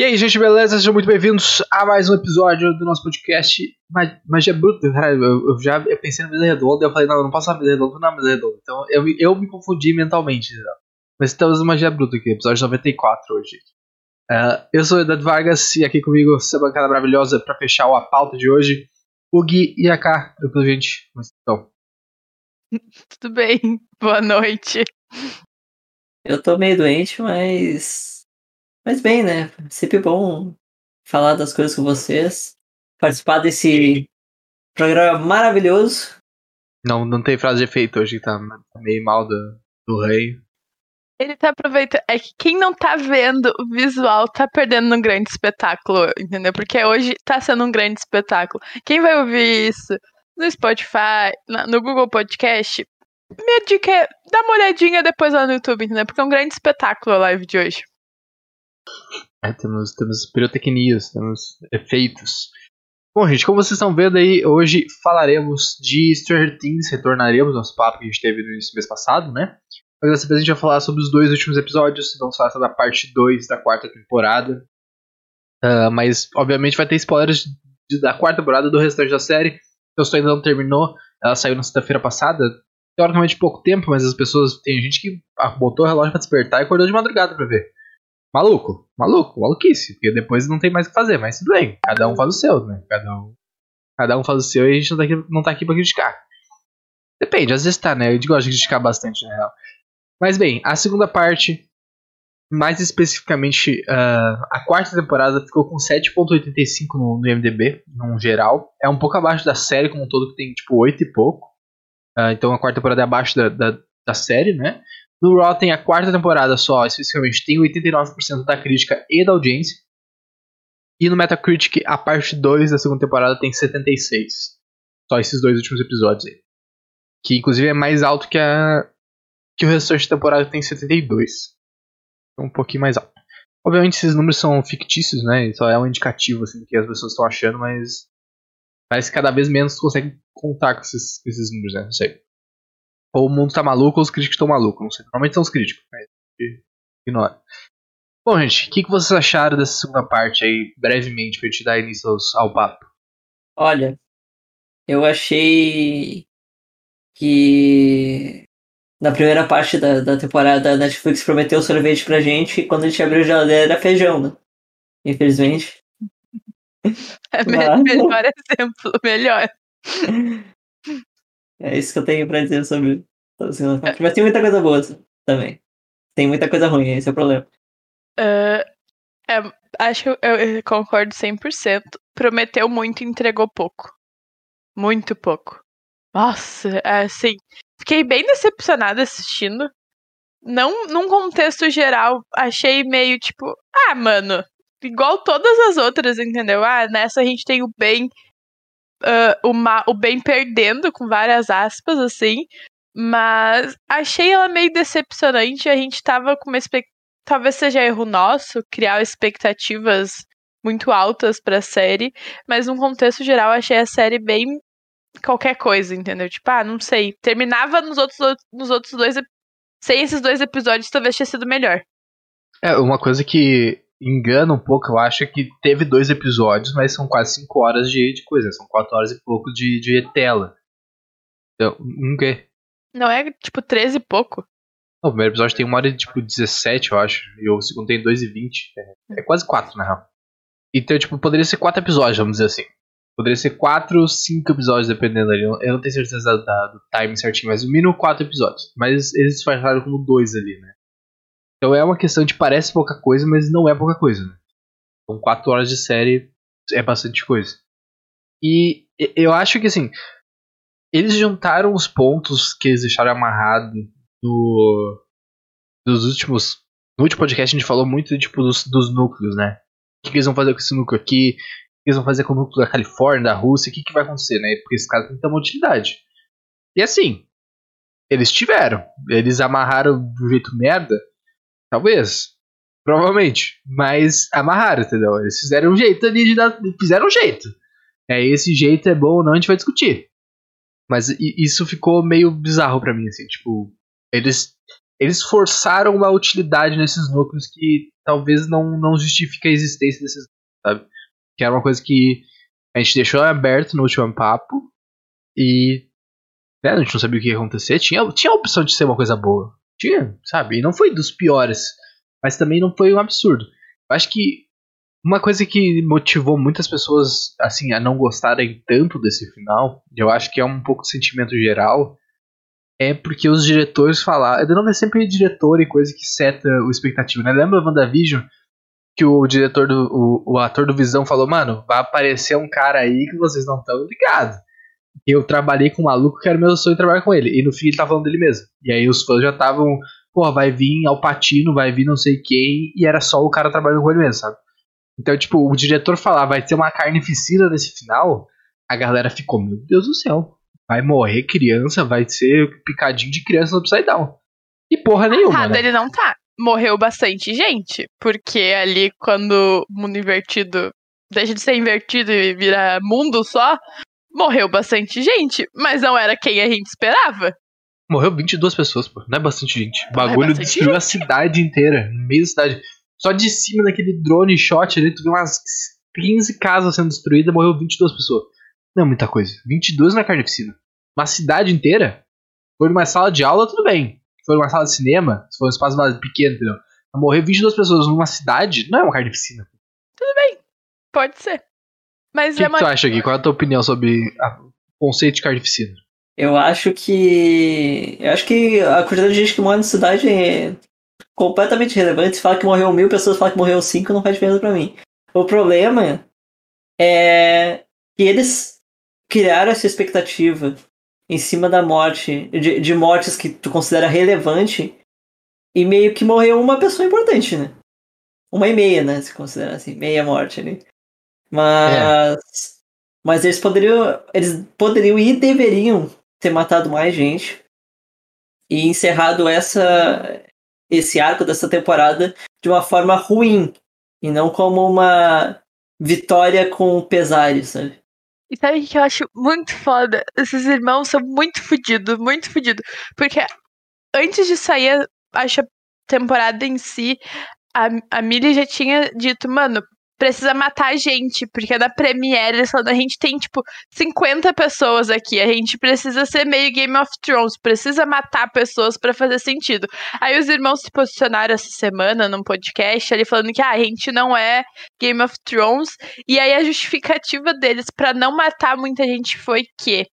E aí, gente, beleza? Sejam muito bem-vindos a mais um episódio do nosso podcast Magia Bruta. Eu, eu já eu pensei na mesa redonda e eu falei, não, eu não posso na mesa redonda, não na mesa redonda. Então eu, eu me confundi mentalmente. Né? Mas estamos no Magia Bruta aqui, episódio 94 hoje. Uh, eu sou o Eduardo Vargas e aqui comigo essa bancada maravilhosa para fechar a pauta de hoje, o Gui e a K. Depois, gente, como estão? Tudo bem, boa noite. Eu tô meio doente, mas mas bem, né? Sempre bom falar das coisas com vocês. Participar desse programa maravilhoso. Não, não tem frase de efeito hoje que tá meio mal do, do rei. Ele tá aproveitando. É que quem não tá vendo o visual tá perdendo um grande espetáculo, entendeu? Porque hoje tá sendo um grande espetáculo. Quem vai ouvir isso no Spotify, no Google Podcast, minha dica é dar uma olhadinha depois lá no YouTube, entendeu? Porque é um grande espetáculo a live de hoje. É, temos, temos pirotecnias, temos efeitos. Bom, gente, como vocês estão vendo aí, hoje falaremos de Stranger Things, retornaremos nosso papo que a gente teve no início do mês passado, né? Mas dessa vez a gente vai falar sobre os dois últimos episódios, vamos falar sobre a parte 2 da quarta temporada. Uh, mas, obviamente, vai ter spoilers da quarta temporada do restante da série. Então, se ainda não terminou, ela saiu na sexta-feira passada. Teoricamente pouco tempo, mas as pessoas. Tem gente que botou o relógio para despertar e acordou de madrugada para ver. Maluco, maluco, maluquice, porque depois não tem mais o que fazer, mas tudo bem, cada um faz o seu, né? Cada um, cada um faz o seu e a gente não tá aqui, não tá aqui pra criticar. Depende, às vezes tá, né? Eu gosto de criticar bastante, na real. Mas bem, a segunda parte, mais especificamente uh, a quarta temporada, ficou com 7.85 no, no IMDB, no geral. É um pouco abaixo da série como um todo, que tem tipo 8 e pouco. Uh, então a quarta temporada é abaixo da, da, da série, né? No Rotten, a quarta temporada só, especificamente, tem 89% da crítica e da audiência. E no Metacritic, a parte 2 da segunda temporada tem 76. Só esses dois últimos episódios aí. Que inclusive é mais alto que a que o restante da temporada tem 72. Então um pouquinho mais alto. Obviamente esses números são fictícios, né? Só é um indicativo assim, do que as pessoas estão achando, mas parece que cada vez menos tu consegue contar com esses, esses números, né? Não sei. Ou o mundo tá maluco ou os críticos estão malucos. Não sei. Normalmente são os críticos, mas ignora. Bom, gente, o que, que vocês acharam dessa segunda parte aí, brevemente, pra te dar início aos, ao papo? Olha, eu achei que na primeira parte da, da temporada a Netflix prometeu sorvete pra gente e quando a gente abriu a geladeira era feijão, né? Infelizmente. É Mas... melhor exemplo, melhor. É isso que eu tenho pra dizer sobre a segunda parte. Mas tem muita coisa boa também. Tem muita coisa ruim, esse é o problema. Uh, é, acho que eu, eu concordo 100%. Prometeu muito e entregou pouco. Muito pouco. Nossa, é assim. Fiquei bem decepcionada assistindo. Não num contexto geral, achei meio tipo, ah, mano, igual todas as outras, entendeu? Ah, nessa a gente tem o bem uh, o, ma o bem perdendo, com várias aspas, assim. Mas achei ela meio decepcionante. A gente tava com uma expectativa. Talvez seja erro nosso criar expectativas muito altas pra série. Mas num contexto geral, achei a série bem qualquer coisa, entendeu? Tipo, ah, não sei. Terminava nos outros, nos outros dois. Sem esses dois episódios, talvez tenha sido melhor. É, uma coisa que engana um pouco, eu acho que teve dois episódios, mas são quase cinco horas de, de coisa, são quatro horas e pouco de, de tela. Então, um quê? Não é tipo 13 e pouco? Não, o primeiro episódio tem uma hora de tipo 17, eu acho, e o segundo tem 2 e 20. É, é quase quatro, na real. Então, tipo, poderia ser quatro episódios, vamos dizer assim. Poderia ser quatro, cinco episódios, dependendo ali. Eu não tenho certeza da, do time certinho, mas no mínimo quatro episódios. Mas eles disfarçaram como dois ali, né? Então é uma questão de parece pouca coisa, mas não é pouca coisa. Né? Então, quatro horas de série é bastante coisa. E eu acho que assim, eles juntaram os pontos que eles deixaram amarrado no, dos últimos. No último podcast a gente falou muito tipo, dos, dos núcleos, né? O que, que, eles vão fazer com esse núcleo aqui? O que eles vão fazer com o núcleo da Califórnia, da Rússia? O que, que vai acontecer, né? Porque esse cara tem muita utilidade. E assim, eles tiveram. Eles amarraram do jeito merda Talvez. Provavelmente. Mas amarraram, entendeu? Eles fizeram um jeito ali de dar. Fizeram um jeito. É, esse jeito é bom ou não, a gente vai discutir. Mas isso ficou meio bizarro para mim, assim, tipo. Eles. eles forçaram uma utilidade nesses núcleos que talvez não, não justifique a existência desses, sabe? Que era uma coisa que a gente deixou aberto no último papo e né, a gente não sabia o que ia acontecer. Tinha, tinha a opção de ser uma coisa boa. Tinha, sabe? E não foi dos piores, mas também não foi um absurdo. Eu acho que uma coisa que motivou muitas pessoas assim a não gostarem tanto desse final, eu acho que é um pouco de sentimento geral, é porque os diretores falaram. Não é sempre diretor e coisa que seta o expectativa, né? Lembra WandaVision? Que o diretor do. O, o ator do Visão falou, mano, vai aparecer um cara aí que vocês não estão ligados. Eu trabalhei com um maluco que era meu sonho trabalhar com ele. E no fim ele tá falando dele mesmo. E aí os fãs já estavam, pô, vai vir Alpatino, vai vir não sei quem, e era só o cara trabalhando com ele mesmo, sabe? Então, tipo, o diretor falar vai ter uma carnificina nesse final, a galera ficou, meu Deus do céu, vai morrer criança, vai ser picadinho de criança no Upside Down. E porra nenhuma. Errado né? ele não tá. Morreu bastante gente, porque ali quando o mundo invertido deixa de ser invertido e vira mundo só, morreu bastante gente, mas não era quem a gente esperava. Morreu 22 pessoas, pô. Não é bastante gente. O é bagulho bastante destruiu a cidade inteira, no meio da cidade. Só de cima daquele drone shot ali, tu viu umas 15 casas sendo destruídas, morreu 22 pessoas. Não é muita coisa. 22 na carnificina. Uma cidade inteira? Foi numa sala de aula, tudo bem. For numa sala de cinema, se for um espaço pequeno, entendeu? Morrer 22 pessoas numa cidade não é uma carnificina. Pode ser. Mas O que, é que uma. tu acha aqui? Qual é a tua opinião sobre o conceito de carnificina? Eu acho que. Eu acho que a quantidade de gente que mora na cidade é completamente relevante. Se fala que morreu mil pessoas, fala que morreu cinco, não faz diferença pra mim. O problema é que eles criaram essa expectativa em cima da morte, de, de mortes que tu considera relevante, e meio que morreu uma pessoa importante, né? Uma e meia, né? Se considera assim, meia morte ali. Mas. Mas eles poderiam. Eles poderiam e deveriam ter matado mais gente e encerrado essa esse arco dessa temporada de uma forma ruim e não como uma vitória com pesares, sabe? E sabe o que eu acho muito foda? Esses irmãos são muito fodidos, muito fodidos. Porque antes de sair, acho a temporada em si, a, a Millie já tinha dito, mano, precisa matar a gente. Porque na Premiere eles a gente tem, tipo, 50 pessoas aqui. A gente precisa ser meio Game of Thrones. Precisa matar pessoas pra fazer sentido. Aí os irmãos se posicionaram essa semana num podcast ali falando que ah, a gente não é Game of Thrones. E aí a justificativa deles pra não matar muita gente foi que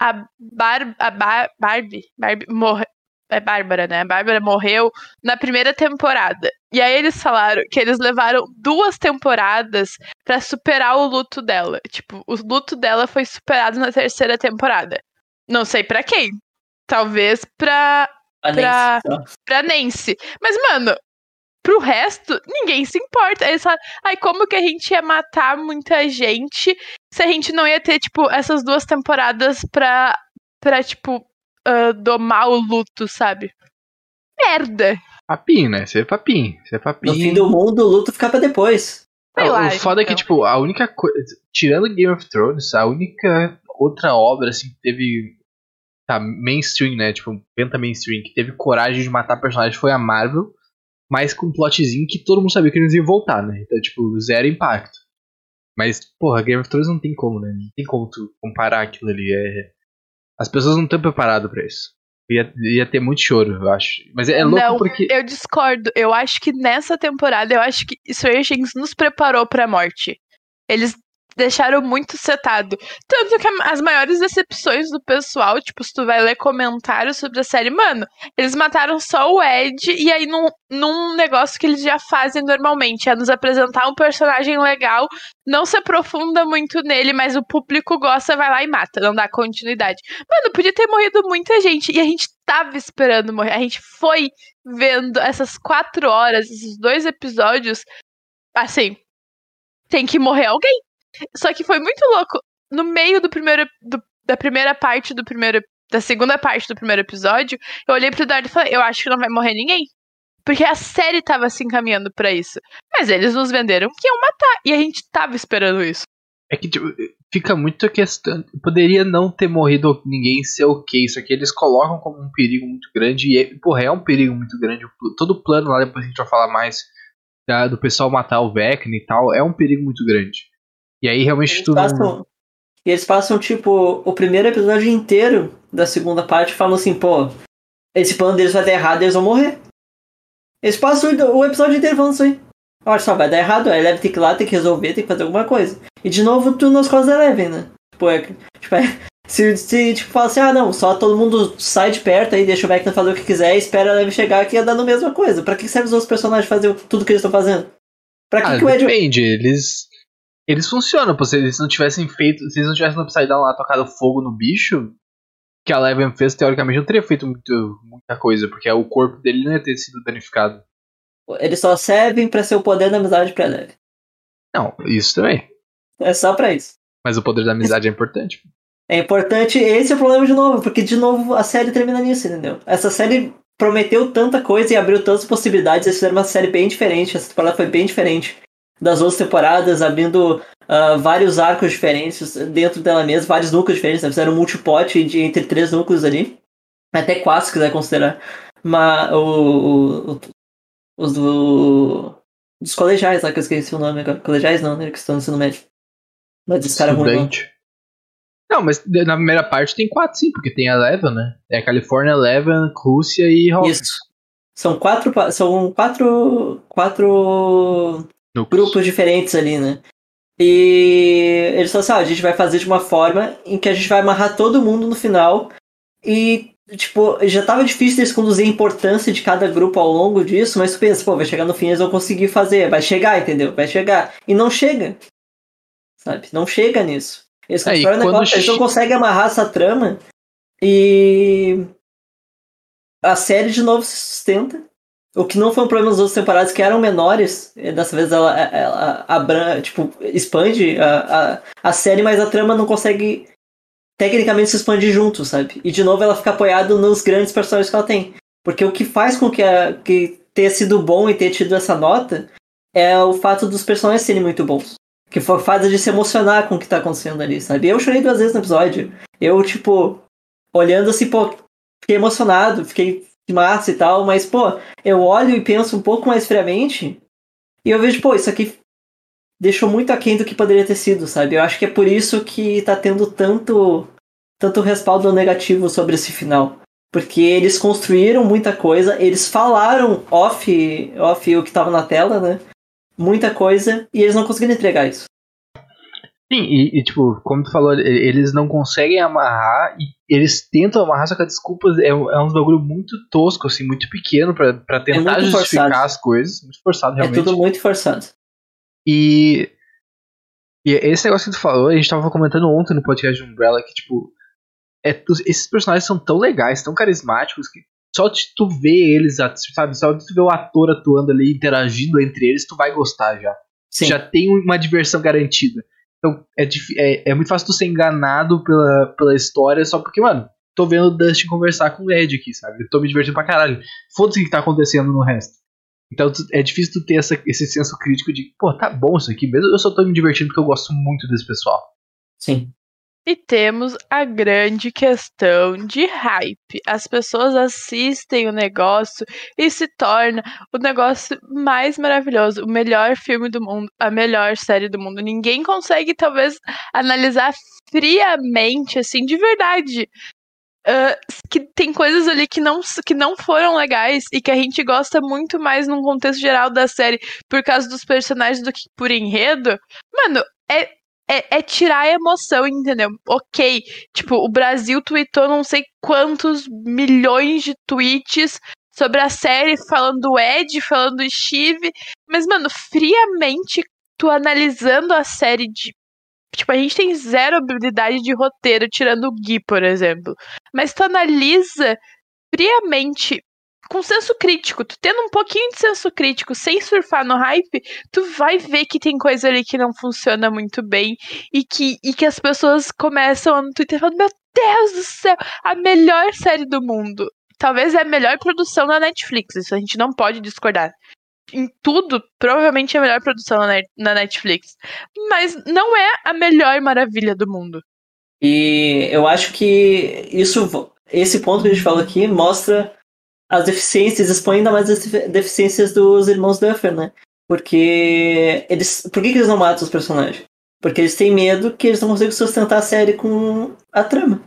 a, Bar a Bar Barbie, Barbie morre é Bárbara, né? A Bárbara morreu na primeira temporada. E aí eles falaram que eles levaram duas temporadas pra superar o luto dela. Tipo, o luto dela foi superado na terceira temporada. Não sei pra quem. Talvez pra, A Pra- Nancy, só. pra Nancy. Mas, mano, pro resto, ninguém se importa. Aí Eles falam, ai, como que a gente ia matar muita gente se a gente não ia ter, tipo, essas duas temporadas pra, pra tipo, ah, domar o luto, sabe? Merda! Papinho, né? Isso é papinho. É No fim do mundo, o luto fica pra depois. Sei Ah, lá, o foda é que, então. tipo, a única coisa. Tirando Game of Thrones, a única outra obra, assim, que teve. Tá, mainstream, né? Tipo, penta mainstream, que teve coragem de matar personagens foi a Marvel, mas com um plotzinho que todo mundo sabia que eles iam voltar, né? Então, tipo, zero impacto. Mas, porra, Game of Thrones não tem como, né? Não tem como tu comparar aquilo ali. É... As pessoas não estão preparadas pra isso. Ia, ia ter muito choro, eu acho. Mas é louco Não, porque. Eu discordo. Eu acho que nessa temporada, eu acho que Stranger Things nos preparou pra morte. Eles deixaram muito setado. Tanto que as maiores decepções do pessoal, tipo, se tu vai ler comentários sobre a série, mano, eles mataram só o Ed e aí num, num negócio que eles já fazem normalmente, é nos apresentar um personagem legal, não se aprofunda muito nele, mas o público gosta, vai lá e mata, não dá continuidade. Mano, podia ter morrido muita gente e a gente tava esperando morrer. A gente foi vendo essas quatro horas, esses dois episódios, assim, tem que morrer alguém. Só que foi muito louco. No meio do primeiro, do- da primeira parte do primeiro, da segunda parte do primeiro episódio, eu olhei pro Eduardo e falei, eu acho que não vai morrer ninguém. Porque a série tava se encaminhando pra isso. Mas eles nos venderam que iam matar. E a gente tava esperando isso. É que, tipo, fica muito a questão. Poderia não ter morrido ninguém ser ok. Isso aqui eles colocam como um perigo muito grande. E, é, porra, é um perigo muito grande. Todo o plano lá, depois a gente vai falar mais da, do pessoal matar o Vecna e tal, é um perigo muito grande. E aí realmente Eles tu passam, e eles passam, tipo, o primeiro episódio inteiro da segunda parte falando assim, pô, esse plano deles vai dar errado, eles vão morrer. Eles passam o episódio inteiro falando isso aí. Olha só, vai dar errado, a Eleven tem que ir lá, tem que resolver, tem que fazer alguma coisa. E de novo, tu nas costas da Eleven, né? Tipo, é, tipo, é, se, se tipo, fala assim, ah não, só todo mundo sai de perto aí, deixa o Vecna fazer o que quiser e espera a Eleven chegar que ia dando a mesma coisa. Pra que serve os outros personagens fazer tudo que eles estão fazendo? Pra que, Ah, que o Ed depende, eles. Eles funcionam, pô. Se eles não tivessem feito. Se eles não tivessem no Upside Down lá tocado fogo no bicho, que a Eleven fez, teoricamente não teria feito muito, muita coisa, porque o corpo dele não ia ter sido danificado. Eles só servem pra ser o poder da amizade pra Eleven. Não, isso também. É só pra isso. Mas o poder da amizade é importante. É importante, esse é o problema de novo, porque de novo a série termina nisso, entendeu? Essa série prometeu tanta coisa e abriu tantas possibilidades, eles fizeram uma série bem diferente, essa temporada foi bem diferente das outras temporadas, abrindo ah, vários arcos diferentes dentro dela mesma, vários núcleos diferentes, né? fizeram um multipote de, entre três núcleos ali, até quatro se quiser considerar, mas o, o- os do, dos colegiais lá, que eu esqueci o nome agora, colegiais não, né, que estão no ensino médio. Mas esse cara é ruim, não. Estudante. Não, mas na primeira parte tem quatro sim, porque tem a Eleven, né? É Califórnia, Eleven, Rússia e Hawkins. Isso. São quatro, são quatro, quatro Núcleos. grupos diferentes ali, né? E eles falaram assim, ah, a gente vai fazer de uma forma em que a gente vai amarrar todo mundo no final e, tipo, já tava difícil eles conduzir a importância de cada grupo ao longo disso, mas tu pensa, pô, vai chegar no fim eles vão conseguir fazer, vai chegar, entendeu? Vai chegar. E não chega. Sabe? Não chega nisso. Eles, É, quando negócio, eles não conseguem amarrar essa trama e a série de novo se sustenta. O que não foi um problema nas outras temporadas, que eram menores. e Dessa vez ela, ela abran, tipo, expande a, a, a série, mas a trama não consegue tecnicamente se expandir junto, sabe? E de novo ela fica apoiada nos grandes personagens que ela tem. Porque o que faz com que, a, que ter sido bom e ter tido essa nota é o fato dos personagens serem muito bons. Que foi faz a gente se emocionar com o que tá acontecendo ali, sabe? Eu chorei duas vezes no episódio. Eu, tipo, olhando assim, pô, fiquei emocionado, fiquei massa e tal, mas, pô, eu olho e penso um pouco mais friamente e eu vejo, pô, isso aqui deixou muito aquém do que poderia ter sido, sabe? Eu acho que é por isso que tá tendo tanto, tanto respaldo negativo sobre esse final. Porque eles construíram muita coisa, eles falaram off, off o que tava na tela, né? Muita coisa, e eles não conseguiram entregar isso. Sim, e, e, tipo, como tu falou, eles não conseguem amarrar e eles tentam amarrar, só que a desculpa é, um- é um bagulho muito tosco, assim, muito pequeno pra, pra tentar muito justificar forçado. as coisas. Muito forçado, realmente. É tudo muito forçado. E, e esse negócio que tu falou, a gente tava comentando ontem no podcast de Umbrella que, tipo, é, esses personagens são tão legais, tão carismáticos que só de tu ver eles, sabe? Só de tu ver o ator atuando ali, interagindo entre eles, tu vai gostar já. Sim. Já tem uma diversão garantida. Então é, é, é muito fácil tu ser enganado pela, pela história só porque, mano, tô vendo o Dustin conversar com o Ed aqui, sabe? Tô me divertindo pra caralho. Foda-se o que tá acontecendo no resto. Então tu- é difícil tu ter essa- esse senso crítico de, pô, tá bom isso aqui mesmo. Eu só tô me divertindo porque eu gosto muito desse pessoal. Sim. E temos a grande questão de hype. As pessoas assistem o negócio e se torna o negócio mais maravilhoso, o melhor filme do mundo, a melhor série do mundo. Ninguém consegue, talvez, analisar friamente, assim, de verdade. ah, que tem coisas ali que não, que não foram legais e que a gente gosta muito mais num contexto geral da série por causa dos personagens do que por enredo. Mano, é, é, é tirar a emoção, entendeu? Ok, tipo, o Brasil tweetou não sei quantos milhões de tweets sobre a série, falando do Ed, falando do Steve, mas, mano, friamente, tu analisando a série de. Tipo, a gente tem zero habilidade de roteiro, tirando o Gui, por exemplo. Mas tu analisa friamente, com senso crítico, tu tendo um pouquinho de senso crítico, sem surfar no hype, tu vai ver que tem coisa ali que não funciona muito bem e que, e que as pessoas começam no Twitter falando: Meu Deus do céu, a melhor série do mundo. Talvez é a melhor produção da Netflix, isso a gente não pode discordar. em tudo, provavelmente é a melhor produção na, Netflix. Mas não é a melhor maravilha do mundo. E eu acho que isso, esse ponto que a gente falou aqui mostra as deficiências, expõe ainda mais as deficiências dos irmãos Duffer, né? Porque eles. Por que, que eles não matam os personagens? Porque eles têm medo que eles não consigam sustentar a série com a trama.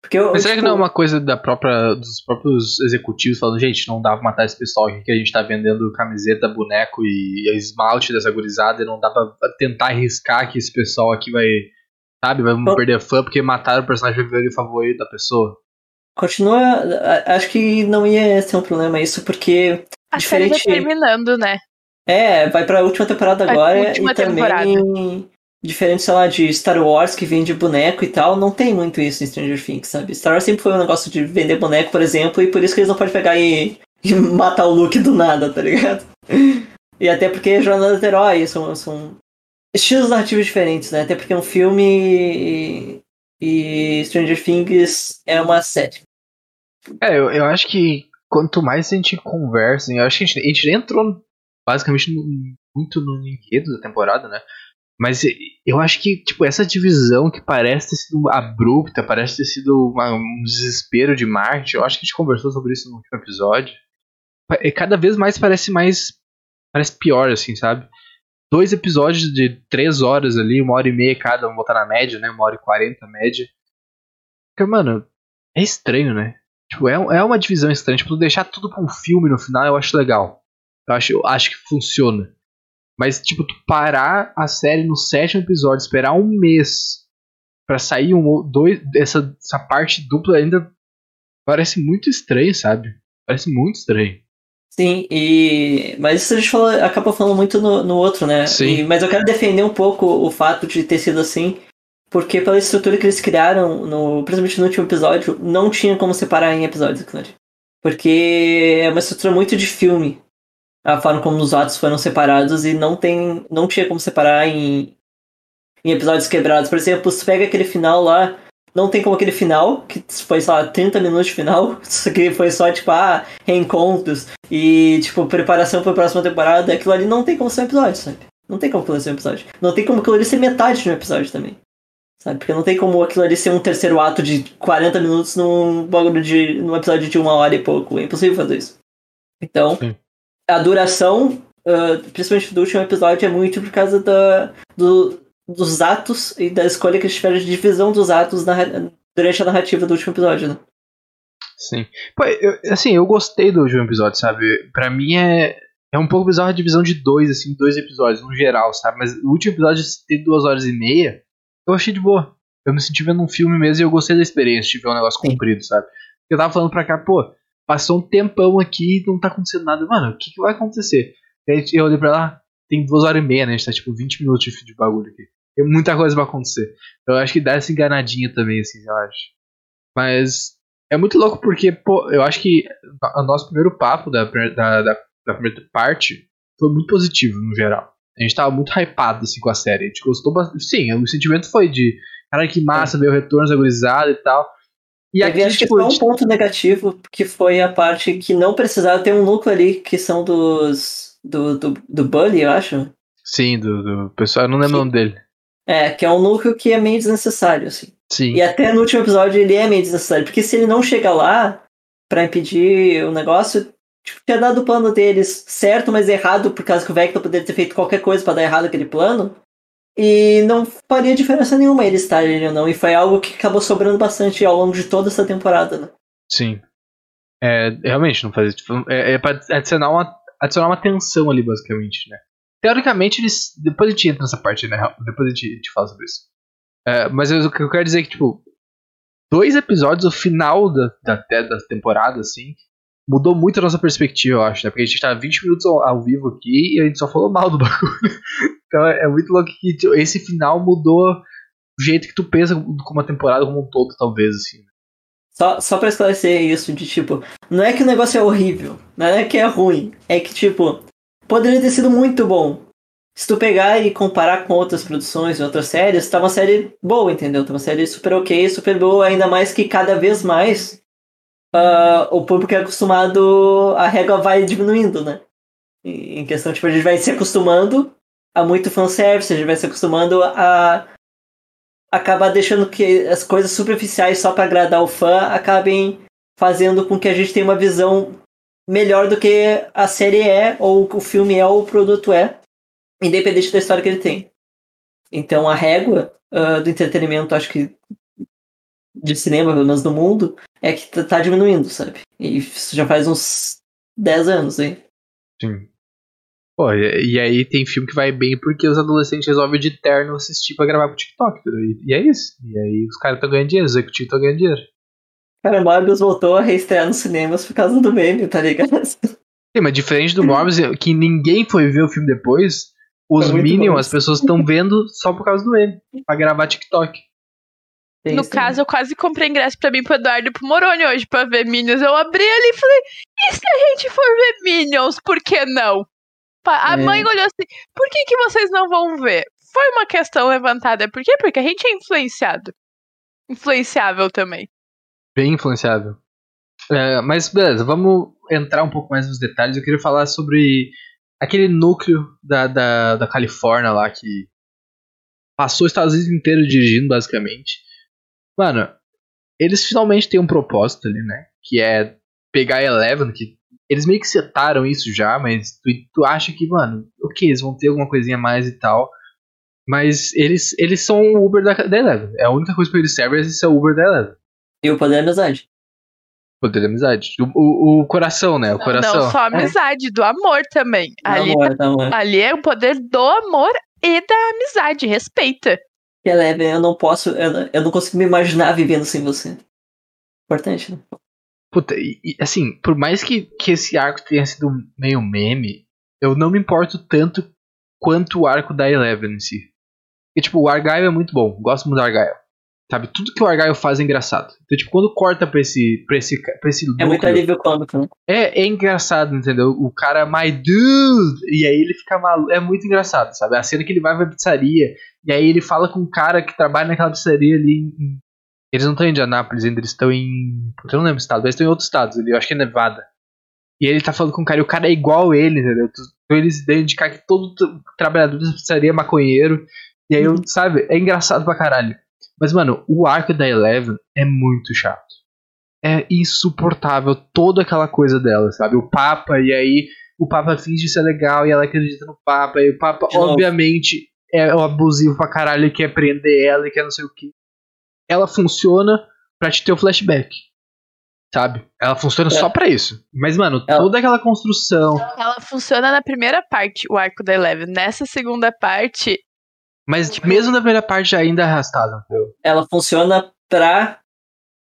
Porque eu, Mas será tipo, que não é tipo uma coisa da própria, dos próprios executivos falando, gente, não dá pra matar esse pessoal aqui que a gente tá vendendo camiseta, boneco e esmalte dessa gurizada e não dá pra tentar arriscar que esse pessoal aqui vai, sabe, vai então, perder fã porque mataram o personagem favorito da pessoa. Continua, acho que não ia ser um problema isso, porque. A diferente... série tá terminando, né? É, vai pra última temporada agora última e temporada. também diferente, sei lá, de Star Wars que vende boneco e tal, não tem muito isso em Stranger Things, sabe? Star Wars sempre foi um negócio de vender boneco, por exemplo, e por isso que eles não podem pegar e, e matar o Luke do nada, tá ligado? E até porque jornada do herói são, são estilos narrativos diferentes, né? Até porque um filme e, e Stranger Things é uma série. É, eu, eu acho que quanto mais a gente conversa, eu acho que a gente, a gente entrou basicamente no, muito no enredo da temporada, né? Mas eu acho que, tipo, essa divisão que parece ter sido abrupta, parece ter sido uma, um desespero de Marte, eu acho que a gente conversou sobre isso no último episódio. É, cada vez mais parece mais. Parece pior, assim, sabe? Dois episódios de três horas ali, uma hora e meia cada, vamos botar na média, né? Uma hora e quarenta média. Porque, mano, é estranho, né? Tipo, é, é uma divisão estranha. Tipo, deixar tudo pra um filme no final eu acho legal. Eu acho, eu acho que funciona. Mas, tipo, tu parar a série no sétimo episódio, esperar um mês para sair um dois essa, essa parte dupla ainda parece muito estranho, sabe? Parece muito estranho. Sim, e mas isso a gente falou, acaba falando muito no, no outro, né? Sim. E, mas eu quero defender um pouco o fato de ter sido assim, porque pela estrutura que eles criaram, no, principalmente no último episódio, não tinha como separar em episódios, Porque é uma estrutura muito de filme a forma como os atos foram separados e não tem não tinha como separar em, em episódios quebrados. Por exemplo, você pega aquele final lá, não tem como aquele final, que foi, sei lá, 30 minutos de final, aqui foi só, tipo, ah, reencontros e, tipo, preparação para a próxima temporada, aquilo ali não tem como ser um episódio, sabe? Não tem como aquilo ali ser um episódio. Não tem como aquilo ali ser metade de um episódio também. Sabe? Porque não tem como aquilo ali ser um terceiro ato de 40 minutos num bagulho de. num episódio de uma hora e pouco. É impossível fazer isso. Então, Sim a duração, uh, principalmente do último episódio, é muito por causa da, do, dos atos e da escolha que eles tiveram de divisão dos atos na, durante a narrativa do último episódio, né? Sim. Pô, eu, assim, eu gostei do último episódio, sabe? Pra mim é, é um pouco bizarro a divisão de dois, assim, dois episódios, no geral, sabe? Mas o último episódio ter duas horas e meia, eu achei de boa. Eu me senti vendo um filme mesmo e eu gostei da experiência de ver um negócio Sim. comprido, sabe? Eu tava falando pra cá, pô, Passou um tempão aqui e não tá acontecendo nada. Mano, o que, que vai acontecer? eu olhei pra lá, tem duas horas e meia, né? A gente tá tipo 20 minutos de, de bagulho aqui. Tem muita coisa pra acontecer. Eu acho que dá essa enganadinha também, assim, eu acho. Mas é muito louco porque, pô, eu acho que o nosso primeiro papo da, da, da, da primeira parte foi muito positivo, no geral. A gente tava muito hypado, assim, com a série. A gente gostou bastante. Sim, o sentimento foi de, cara, que massa, é. ver o retorno agorizado e tal. E aqui, acho tipo, que só um ponto negativo, que foi a parte que não precisava ter um núcleo ali, que são dos. do, do, do Bully, eu acho. Sim, do, do pessoal, eu não lembro o nome dele. É, que é um núcleo que é meio desnecessário, assim. Sim. E até no último episódio ele é meio desnecessário, porque se ele não chega lá para impedir o negócio, tipo, tinha dado o plano deles certo, mas errado, por causa que o Vector poderia ter feito qualquer coisa para dar errado aquele plano. E não faria diferença nenhuma ele estar ali ou não. E foi algo que acabou sobrando bastante ao longo de toda essa temporada, né? Sim. É, realmente, não fazia. Tipo, é, é pra adicionar uma, adicionar uma tensão ali, basicamente, né? Teoricamente, eles. Depois a gente entra nessa parte, né? Depois a gente, a fala sobre isso. É, mas eu, o que eu quero dizer é que, tipo, dois episódios, o final da, da, da temporada, assim, mudou muito a nossa perspectiva, eu acho, né? Porque a gente tá 20 minutos ao, vivo aqui e a gente só falou mal do bagulho. Então é, é muito louco que tipo, esse final mudou o jeito que tu pensa como a temporada como um todo, talvez, assim. Só, só pra esclarecer isso, de tipo, não é que o negócio é horrível, não é que é ruim, é que, tipo, poderia ter sido muito bom. Se tu pegar e comparar com outras produções, outras séries, tá uma série boa, entendeu? Tá uma série super ok, super boa, ainda mais que cada vez mais uh, o público é acostumado, a régua vai diminuindo, né? Em questão, tipo, a gente vai se acostumando a muito fanservice, a gente vai se acostumando a acabar deixando que as coisas superficiais só para agradar o fã acabem fazendo com que a gente tenha uma visão melhor do que a série é, ou o filme é, ou o produto é, independente da história que ele tem. Então a régua uh, do entretenimento, acho que de cinema, pelo menos no mundo, é que tá, tá diminuindo, sabe? E isso já faz uns 10 anos aí. Sim. Pô, e, e, aí tem filme que vai bem porque os adolescentes resolvem de terno assistir pra gravar pro TikTok. E, e, é isso. E aí os caras estão ganhando dinheiro, os executivos estão ganhando dinheiro. Cara, Morbius voltou a reestrear nos cinemas por causa do meme, tá ligado? Sim, mas diferente do Morbius, que ninguém foi ver o filme depois, os Minions, as pessoas estão vendo só por causa do meme, pra gravar TikTok. Tem no caso, eu quase comprei ingresso pra mim pro Eduardo e pro Moroni hoje pra ver Minions. Eu abri ali e falei, e se a gente for ver Minions, por que não? A é. mãe olhou assim, por que, que vocês não vão ver? Foi uma questão levantada. Por quê? Porque a gente é influenciado. Influenciável também. Bem influenciável. É, mas beleza, vamos entrar um pouco mais nos detalhes. Eu queria falar sobre aquele núcleo da, da, da Califórnia lá que passou os Estados Unidos inteiro dirigindo, basicamente. Mano, eles finalmente têm um propósito ali, né? Que é pegar a Eleven, que eles meio que setaram isso já, mas tu, tu acha que, mano, ok, eles vão ter alguma coisinha a mais e tal. Mas eles, eles são o Uber da, da Eleven. É a única coisa que eles servem é ser o Uber da Eleven. E o poder da amizade. Poder da amizade. O, o, o, coração, né? O coração. Não, só amizade, é. do amor também. Do ali, amor, tá, amor. ali é o poder do amor e da amizade. Respeita. Eleven, eu não posso, eu, eu não consigo me imaginar vivendo sem você. Importante, né? Puta, e, e, assim, por mais que, que esse arco tenha sido meio meme, eu não me importo tanto quanto o arco da Eleven em si. E, tipo, o Argyle é muito bom, gosto muito do Argyle. Sabe, tudo que o Argyle faz é engraçado. Então, tipo, quando corta pra esse, pra esse, pra esse É muito alívio cômico, né? É, é engraçado, entendeu? O cara, my dude! E aí ele fica maluco. É muito engraçado, sabe? A cena que ele vai pra pizzaria, e aí ele fala com um cara que trabalha naquela pizzaria ali em, eles não estão em Indianápolis ainda, eles estão em. Eu não lembro o estado, eles estão em outros estados ali, eu acho que é Nevada. E ele tá falando com o cara e o cara é igual ele, entendeu? Então eles devem indicar que todo trabalhador da pizzaria é maconheiro. E aí, eu, uhum. sabe, é engraçado pra caralho. Mas, mano, o arco da Eleven é muito chato. É insuportável toda aquela coisa dela, sabe? O Papa, e aí o Papa finge ser legal e ela acredita no Papa. E o Papa, obviamente, é abusivo pra caralho e quer prender ela e quer não sei o que ela funciona pra te ter o flashback. Sabe? Ela funciona é. só pra isso. Mas, mano, ela... toda aquela construção. Ela funciona na primeira parte, o arco da Eleven. Nessa segunda parte. Mas mesmo na primeira parte ainda é arrastada, entendeu? Ela funciona pra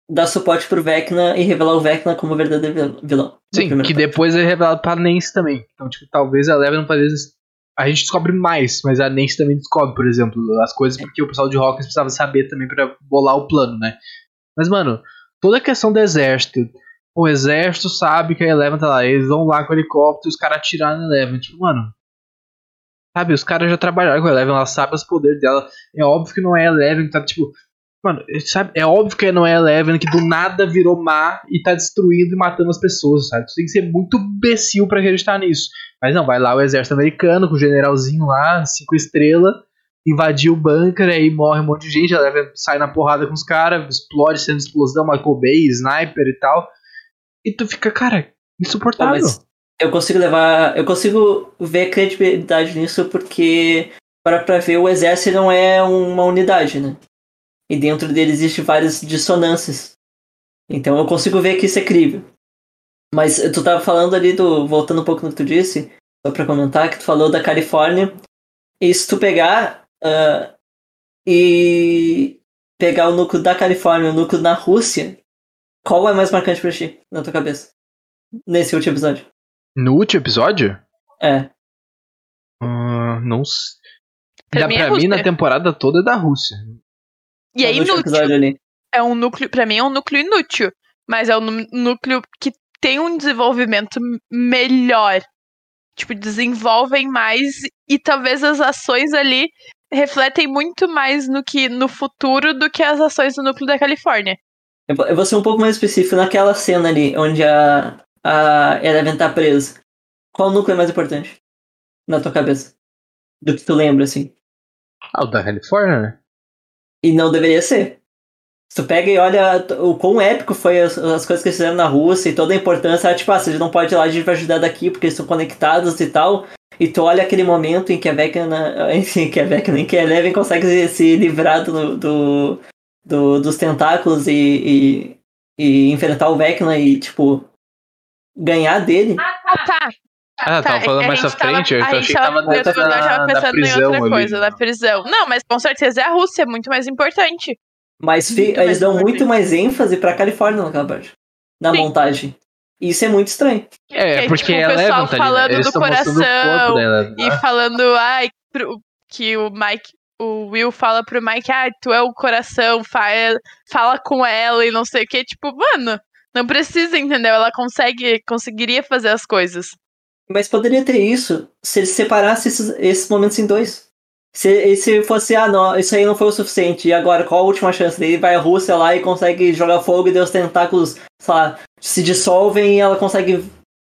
dar suporte pro Vecna e revelar o Vecna como verdadeiro vilão. Sim, que parte. depois é revelado pra Nancy também. Então, tipo, talvez a Eleven pareça a gente descobre mais, mas a Nancy também descobre, por exemplo, as coisas porque o pessoal de Hawkins precisava saber também para bolar o plano, né? Mas, mano, toda a questão do exército, o exército sabe que a Eleven tá lá, eles vão lá com o helicóptero e os caras atiraram na Eleven. Tipo, mano. Sabe, os caras já trabalharam com a Eleven, ela sabe os poderes dela. É óbvio que não é a Eleven que tá, tipo, Mano, sabe, é óbvio que não é Eleven que do nada virou má e tá destruindo e matando as pessoas, sabe? Tu tem que ser muito imbecil para acreditar nisso. Mas não, vai lá o exército americano com o generalzinho lá, cinco estrelas, invadiu o bunker, aí morre um monte de gente, a Eleven sai na porrada com os caras, explode sendo explosão, Michael Bay, sniper e tal. E tu fica, cara, insuportável. Mas eu consigo levar. Eu consigo ver credibilidade nisso porque, para pra ver, o exército não é uma unidade, né? e dentro dele existe várias dissonâncias. Então eu consigo ver que isso é crível. Mas tu tava falando ali do. Voltando um pouco no que tu disse, só pra comentar, que tu falou da Califórnia. E se tu pegar uh, e pegar o núcleo da Califórnia o núcleo na Rússia, qual é mais marcante pra ti, na tua cabeça? Nesse último episódio. No último episódio? É. Uh, não sei. Pra, mim, é pra mim, na temporada toda é da Rússia. E é inútil. É um núcleo, para mim é um núcleo inútil, mas é um núcleo que tem um desenvolvimento melhor. Tipo, desenvolvem mais e talvez as ações ali refletem muito mais no que no futuro do que as ações do núcleo da Califórnia. Eu vou ser um pouco mais específico naquela cena ali, onde a, a Eleven tá presa. Qual núcleo é mais importante? Na tua cabeça? Do que tu lembra, assim. Ah, o da Califórnia, né? E não deveria ser. Se tu pega e olha o quão épico foi as, as coisas que eles fizeram na Rússia e toda a importância, tipo, ah, você não pode ir lá, a gente vai ajudar daqui porque eles estão conectados e tal. E tu olha aquele momento em que a Vecna, enfim, que a Vecna, em que a Eleven consegue se, se livrar do, do, do, dos tentáculos e, e, e enfrentar o Vecna e, tipo, ganhar dele. Ah, tá. Ah, Tá, tava falando é que mais a à gente tava- frente, eu a achei gente que tava tava- eu dentro tava- eu da, tava da pensando em prisão outra ali. coisa, da prisão. Não, mas com certeza é a Rússia, é muito mais importante. Mas fi- Muito eles mais dão importante. muito mais ênfase pra Califórnia naquela parte. Na Sim. montagem. E isso é muito estranho. É, Que, porque tipo, o ela pessoal levanta ali, falando né? Eles do o coração dela. E falando, ai, pro- que o Mike, o Will fala pro Mike, ai, tu é o coração, fa- fala com ela e não sei o que. Tipo, mano, não precisa, entendeu? Ela consegue, conseguiria fazer as coisas. Mas poderia ter isso se eles separassem esses, esses momentos em dois. Se, se fosse, ah, não, isso aí não foi o suficiente. E agora, qual a última chance? Daí vai a Rússia lá e consegue jogar fogo e os tentáculos, sei lá, se dissolvem e ela consegue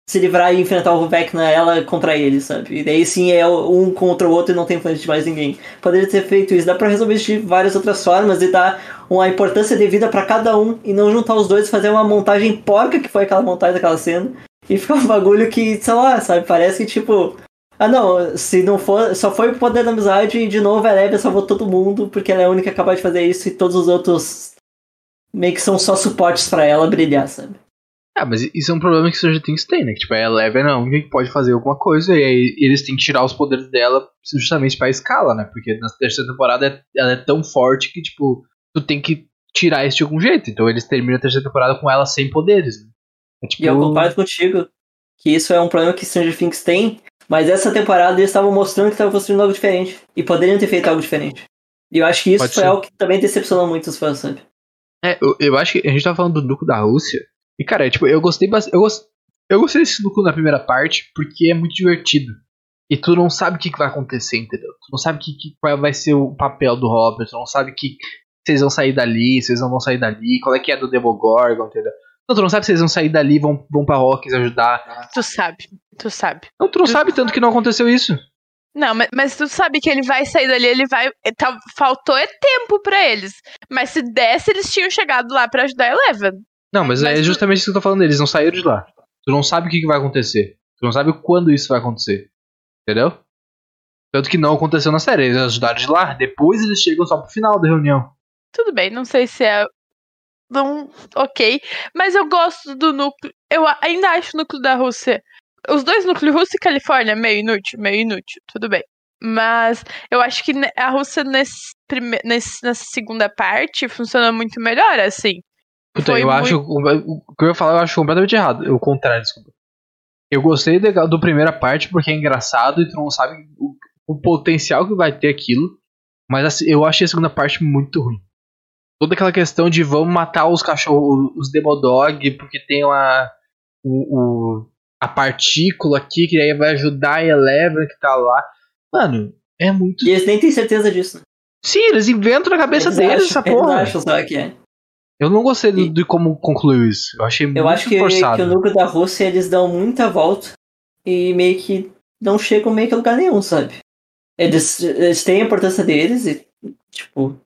se livrar e enfrentar o Vecna, ela contra ele, sabe? E daí sim é um contra o outro e não tem influência de mais ninguém. Poderia ter feito isso. Dá pra resolver de várias outras formas e dar uma importância devida pra cada um e não juntar os dois e fazer uma montagem porca que foi aquela montagem daquela cena. E ficar um bagulho que, sei lá, sabe? Parece que tipo. Ah não, se não for. Só foi o poder da amizade e de novo a Elevia salvou todo mundo, porque ela é a única capaz de fazer isso e todos os outros meio que são só suportes pra ela brilhar, sabe? Ah, mas isso é um problema que Stranger Things tem, né? Que, tipo, a Eleven é a única que pode fazer alguma coisa e aí eles têm que tirar os poderes dela justamente pra escala, né? Porque na terceira temporada é- ela é tão forte que, tipo, tu tem que tirar isso de algum jeito. Então eles terminam a terceira temporada com ela sem poderes, né? É, tipo, E eu concordo contigo que isso é um problema que Stranger Things tem, mas essa temporada eles estavam mostrando que estavam construindo algo diferente. E poderiam ter feito algo diferente. E eu acho que isso Pode foi ser. algo que também decepcionou muito os fãs, sabe? É, eu, eu acho que a gente tá falando do núcleo da Rússia. E, cara, é, tipo, eu gostei bastante. Eu, gos- eu gostei desse núcleo na primeira parte porque é muito divertido. E tu não sabe o que, que vai acontecer, entendeu? Tu não sabe que, que, qual vai ser o papel do Robert, tu não sabe que se eles vão sair dali, se eles não vão sair dali, qual é que é do Demogorgon, entendeu? Não, tu não sabe se eles vão sair dali e vão, vão pra Rocks ajudar. Tu sabe, tu sabe. Não, tu não sabe tanto que não aconteceu isso. Não, mas, mas tu sabe que ele vai sair dali, ele vai. é, tá- faltou é tempo pra eles. Mas se desse, eles tinham chegado lá pra ajudar a Eleven. Não, mas, Mas é tu- justamente isso que eu tô falando, eles não saíram de lá. Tu não sabe o que, que vai acontecer. Tu não sabe quando isso vai acontecer. Entendeu? Tanto que não aconteceu na série, eles ajudaram de lá, depois eles chegam só pro final da reunião. Tudo bem, não sei se é. Não, ok. Mas eu gosto do núcleo. Eu ainda acho o núcleo da Rússia. Os dois núcleos, Rússia e Califórnia, meio inútil, meio inútil, tudo bem. Mas eu acho que a Rússia nesse prime... nesse, nessa segunda parte funciona muito melhor, assim. Puta, Foi eu acho. O o que eu ia falar, eu acho completamente errado. O contrário, desculpa. Eu gostei da do primeira parte porque é engraçado e tu não sabe o, o potencial que vai ter aquilo. Mas assim, eu achei a segunda parte muito ruim. Toda aquela questão de vamos matar os cachorros, os Demodog, porque tem uma. O, o- a partícula aqui que aí vai ajudar a Eleven que tá lá. Mano, é muito. E eles nem têm certeza disso. Sim, eles inventam na cabeça Eles deles acham- essa eles porra. acham só que é. Eu não gostei E- de como concluiu isso. Eu achei muito Eu acho que, forçado. que o núcleo da Rússia eles dão muita volta e meio que não chegam meio que a lugar nenhum, sabe? Eles, eles têm a importância deles e, tipo,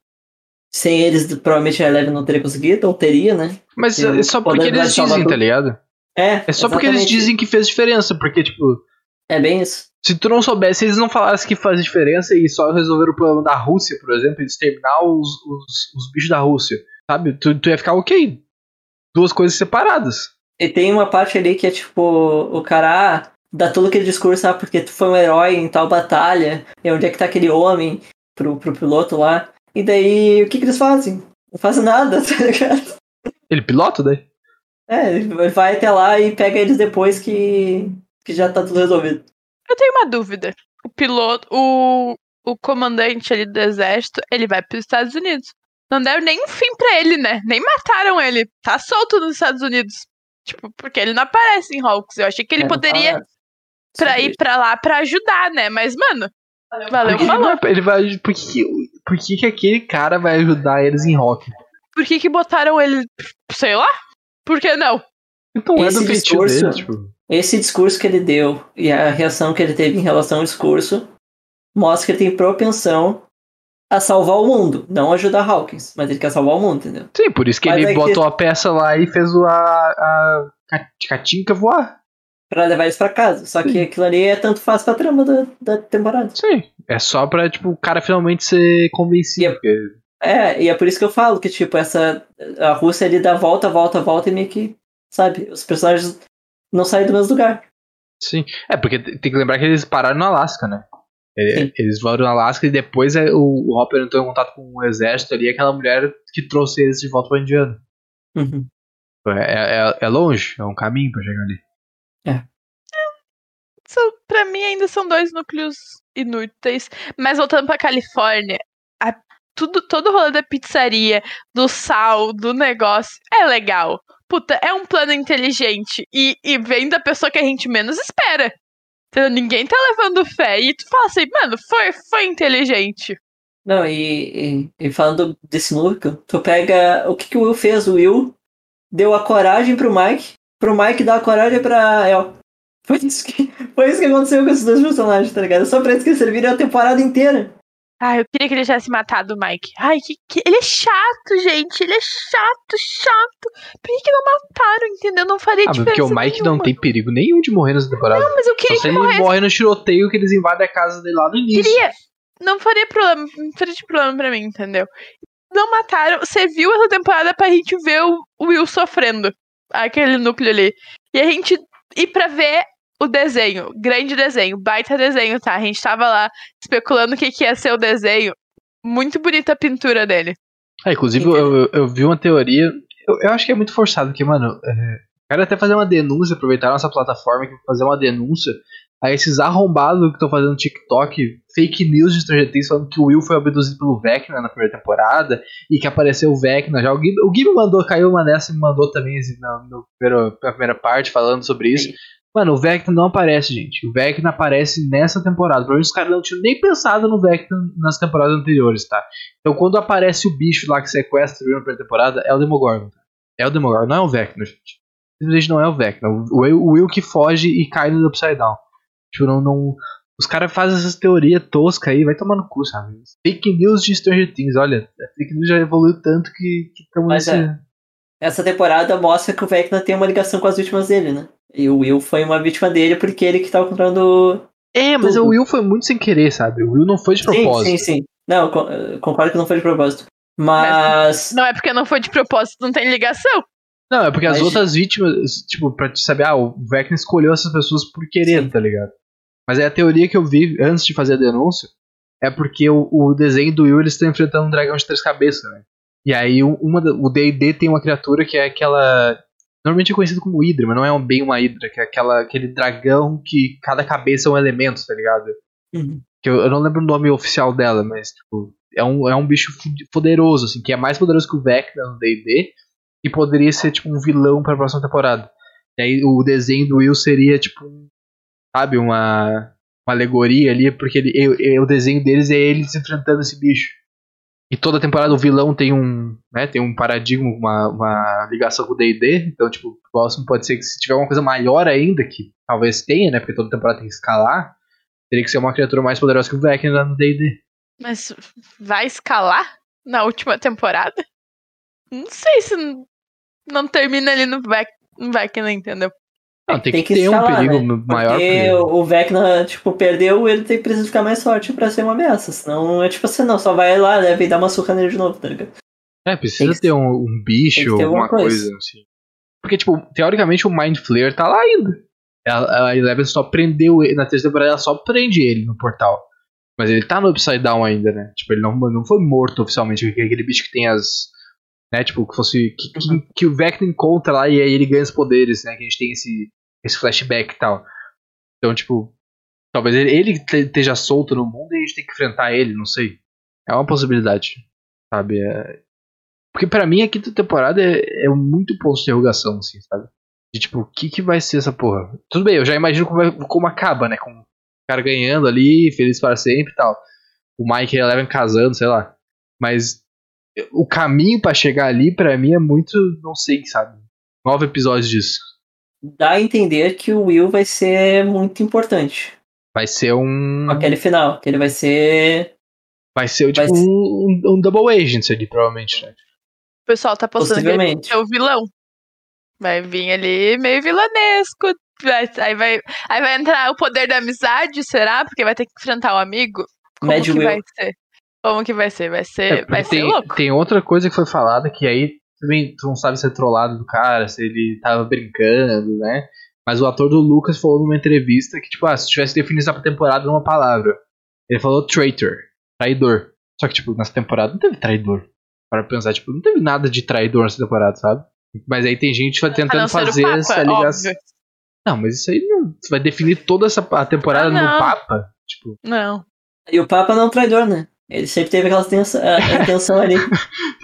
sem eles provavelmente a Eleven não teria conseguido, ou teria, né? Mas Eu- é só porque eles dizem, tá ligado? É, É só porque eles exatamente. dizem que fez diferença. Porque, tipo, É bem isso. se tu não soubesse, se eles não falassem que faz diferença e só resolveram o problema da Rússia, por exemplo, eles terminar os, os, os bichos da Rússia, sabe? Tu, tu ia ficar ok. Duas coisas separadas. E tem uma parte ali que é tipo, o cara ah, dá todo aquele discurso, ah, porque tu foi um herói em tal batalha, e onde é que tá aquele homem pro, pro piloto lá. E daí, o que que eles fazem? Não fazem nada, tá ligado? Ele pilota daí? É, ele vai até lá e pega eles depois que, que já tá tudo resolvido. Eu tenho uma dúvida. O piloto, o, o comandante ali do exército, ele vai para os Estados Unidos. Não deram nem um fim pra ele, né? Nem mataram ele. Tá solto nos Estados Unidos. Tipo, porque ele não aparece em Hawks. Eu achei que ele É, poderia pra ir pra lá pra ajudar, né? Mas, mano, valeu, Por que, falou. ele vai, por, que, por que, que aquele cara vai ajudar eles em rock? Por que que botaram ele, sei lá? Por que não? Então é Esse do feitio discurso- dele, tipo. esse discurso que ele deu e a reação que ele teve em relação ao discurso mostra que ele tem propensão a salvar o mundo, não ajudar Hawkins, mas ele quer salvar o mundo, entendeu? Sim, por isso que Mas ele é que- botou a peça lá e fez o- a, a ca- catinca voar. Pra levar eles pra casa. Só que aquilo ali é tanto faz pra trama da, da temporada. Sim. É só pra, tipo, o cara finalmente ser convencido. Yep. porque- É, e é por isso que eu falo que, tipo, essa. A Rússia ali dá volta, volta, volta e meio que. Sabe? Os personagens não saem do mesmo lugar. Sim. É, porque tem tem que lembrar que eles pararam no Alasca, né? Ele- Sim. Eles foram no Alasca e depois é, o, o Hopper entrou em contato com o exército ali, aquela mulher que trouxe eles de volta pra Indiana. Uhum. É, é, é longe, é um caminho pra chegar ali. São, pra mim ainda são dois núcleos inúteis. Mas voltando pra Califórnia, a- tudo, todo o rolê da pizzaria, do sal, do negócio, é legal. Puta, é um plano inteligente. E, e vem da pessoa que a gente menos espera. Ninguém tá levando fé. E tu fala assim, mano, foi, foi inteligente. Não, e, e, e falando desse núcleo, tu pega. O que, que o Will fez? O Will deu a coragem pro Mike, pro Mike dar a coragem pra El. Foi isso que, foi isso que aconteceu com esses dois personagens, tá ligado? Só pra isso que eles serviram a temporada inteira. Ai, eu queria que ele tivesse matado o Mike. Ai, que, que... ele é chato, gente. Ele é chato, chato. Por que, que não mataram, entendeu? Não faria Ah, diferença porque o Mike não nenhuma. tem perigo nenhum de morrer nessa temporada. Não, mas eu Só queria se que ele morresse. morre no tiroteio que eles invadem a casa dele lá no início. Queria. Não faria problema. Não faria de problema pra mim, entendeu? Não mataram. Você viu essa temporada pra gente ver o o Will sofrendo. Aquele núcleo ali. E a gente ir pra ver o desenho. Grande desenho. Baita desenho, tá? A gente tava lá especulando o que, que ia ser o desenho. Muito bonita a pintura dele. Ah, inclusive, eu, eu, eu vi uma teoria. Eu, eu acho que é muito forçado, porque, mano, é, quero até fazer uma denúncia, aproveitar a nossa plataforma aqui pra fazer uma denúncia a esses arrombados que estão fazendo TikTok, fake news de Stranger Things, falando que o Will foi abduzido pelo Vecna na primeira temporada e que apareceu o Vecna já. O Gui, o Gui me mandou, caiu uma dessa e me mandou também assim, na, no na primeira parte falando sobre isso. Mano, o Vecna não aparece, gente. O Vecna aparece nessa temporada. Provavelmente os caras não tinham nem pensado no Vecna nas temporadas anteriores, tá? Então quando aparece o bicho lá que sequestra na primeira temporada, é o Demogorgon. tá? É o Demogorgon, não é o Vecna, gente. Simplesmente não é o Vecna. O Will, o Will que foge e cai no Upside Down. Tipo, não. não os caras fazem essas teorias toscas aí, vai tomar no cu, sabe? Fake news de Stranger Things, olha. A fake news já evoluiu tanto que estamos nesse. é. Essa temporada mostra que o Vecna tem uma ligação com as vítimas dele, né? E o Will foi uma vítima dele porque ele que tava controlando. É, mas tudo. o Will foi muito sem querer, sabe? O Will não foi de propósito. Sim, sim, sim. Não, con- concordo que não foi de propósito. Mas. Não é porque não foi de propósito, não tem ligação. Não, é porque as Mas- outras vítimas, tipo, pra te saber, ah, o Vecna escolheu essas pessoas por querer, Sim. tá ligado? Mas é a teoria que eu vi antes de fazer a denúncia, é porque o, o desenho do Will eles estão enfrentando um dragão de três cabeças, né? E aí um- uma, o D&D tem uma criatura que é aquela normalmente é conhecido como Hydra, mas não é um- bem uma Hydra, que é aquela, aquele dragão que cada cabeça é um elemento, tá ligado? Uhum. Que eu, eu não lembro o nome oficial dela, mas tipo, é um, é um bicho poderoso, assim, que é mais poderoso que o Vecna no D&D e poderia ser tipo um vilão pra próxima temporada. E aí o desenho do Will seria tipo, sabe, uma, uma alegoria ali, porque ele, eu- eu- o desenho deles é eles enfrentando esse bicho. E toda temporada o vilão tem um, né, tem um paradigma, uma, uma ligação com o D&D, então tipo, o próximo pode ser que se tiver uma coisa maior ainda, que talvez tenha, né, porque toda temporada tem que escalar, teria que ser uma criatura mais poderosa que o Vecna no D&D. Mas vai escalar na última temporada? Não sei se não termina ali no Vecna, entendeu? Não, tem, Tem que, que ter um perigo né? maior. Porque perigo. o Vecna, tipo, perdeu, ele tem precisa ficar mais forte pra ser uma ameaça. Senão é tipo assim, não, só vai lá, deve dar uma surra nele de novo, tá ligado? É, precisa que- ter um, um bicho, ter alguma coisa. coisa. assim. Porque, tipo, teoricamente o Mind Flayer tá lá ainda. Ela- A Eleven só prendeu ele, na terceira temporada ela só prende ele no portal. Mas ele tá no Upside Down ainda, né? Tipo, ele não, não foi morto oficialmente, que aquele bicho que tem as. Né, tipo, que fosse. Que, que, que o Vecna encontra lá e aí ele ganha os poderes, né? Que a gente tem esse, esse flashback e tal. Então, tipo, talvez ele, ele te- esteja solto no mundo e a gente tem que enfrentar ele, não sei. É uma possibilidade, sabe? É- Porque pra mim a quinta temporada é, é muito ponto de interrogação, assim, sabe? De tipo, o que, que vai ser essa porra? Tudo bem, eu já imagino como, como acaba, né? Com o cara ganhando ali, feliz para sempre e tal. O Mike e a Eleven casando, sei lá. Mas o caminho pra chegar ali, pra mim, é muito, não sei, sabe? Nove episódios disso. dá a entender que o Will vai ser muito importante. Vai ser um. Aquele final, que ele vai ser. Vai ser tipo Vai ser- um, um double agent ali, provavelmente, né? O pessoal tá postando que ele é o vilão. Vai vir ali meio vilanesco. vai- aí, vai, aí vai entrar o poder da amizade, será? Porque vai ter que enfrentar o amigo. Como Mad que Will. vai ser? Como que vai ser? Vai ser, É, vai ser tem, louco. tem outra coisa que foi falada que aí também tu não sabe se é trollado do cara, se ele tava brincando, né? Mas o ator do Lucas falou numa entrevista que, tipo, ah, se tivesse definido essa temporada numa palavra, ele falou traitor, traidor. Só que, tipo, nessa temporada não teve traidor. Para pensar, tipo, não teve nada de traidor nessa temporada, sabe? Mas aí tem gente tentando ser fazer Papa, essa ligação. óbvio. Não, mas isso aí não. Você vai definir toda essa a temporada Ah, no. Papa? Tipo, Não. E o Papa não é um traidor, né? Ele sempre teve aquela intenção, a intenção ali.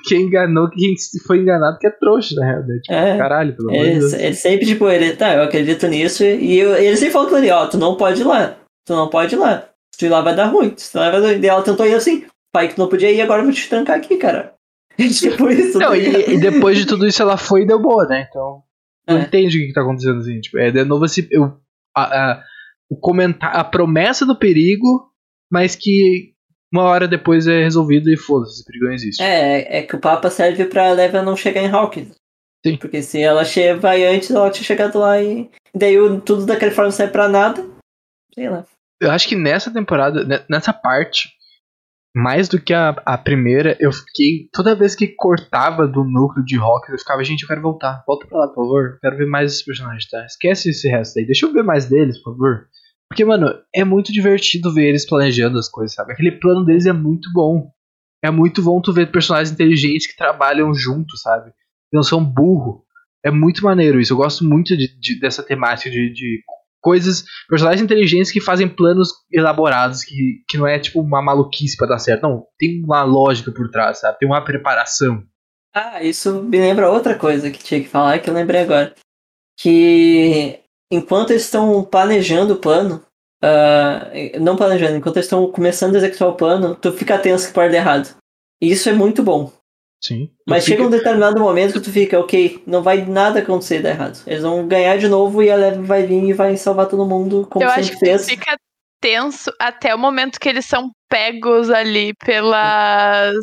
quem enganou, quem foi enganado que é trouxa, na real. né? Tipo, É. caralho, pelo amor de Deus. ele sempre, tipo, ele, tá, eu acredito nisso. E eu- ele sempre falou com ele, ó, tu não pode ir lá. Tu não pode ir lá. Se tu ir lá vai dar ruim. Se tu lá vai dar ruim. Daí ela tentou ir assim, pai que tu não podia ir, agora eu vou te trancar aqui, cara. tipo isso. Não, tá e, e depois de tudo isso ela foi e deu boa, né? Então. Não É. entende o que, que tá acontecendo assim. Tipo, é de novo esse. Eu, a, a, o comentar, a promessa do perigo, mas que uma hora depois é resolvido e foda-se, esse perigo não existe. É, é que o Papa serve pra Leva não chegar em Hawkins. Sim. Porque se ela che vai antes, ela tinha chegado lá e. Daí tudo daquele forma não serve pra nada. Sei lá. Eu acho que nessa temporada, ne- nessa parte, mais do que a, a primeira, eu fiquei. Toda vez que cortava do núcleo de rock, eu ficava, gente, eu quero voltar. Volta pra lá, por favor. Eu quero ver mais esses personagens, tá? Esquece esse resto aí. Deixa eu ver mais deles, por favor. Porque, mano, é muito divertido ver eles planejando as coisas, sabe? Aquele plano deles é muito bom. É muito bom tu ver personagens inteligentes que trabalham juntos, sabe? Não são burro. É muito maneiro isso. Eu gosto muito de, de- dessa temática de, de coisas personagens inteligentes que fazem planos elaborados, que, que não é tipo uma maluquice pra dar certo. Não, tem uma lógica por trás, sabe? Tem uma preparação. Ah, isso me lembra outra coisa que tinha que falar que eu lembrei agora. Que enquanto eles estão planejando o plano, ah, não planejando, enquanto eles estão começando a executar o plano, tu fica tenso que pode dar errado. E isso é muito bom. Sim. Mas chega um determinado momento que tu fica, ok, não vai nada acontecer e dar errado. Eles vão ganhar de novo e a Leve vai vir e vai salvar todo mundo, como Eu sempre acho que fica tenso até o momento que eles são pegos ali pelas.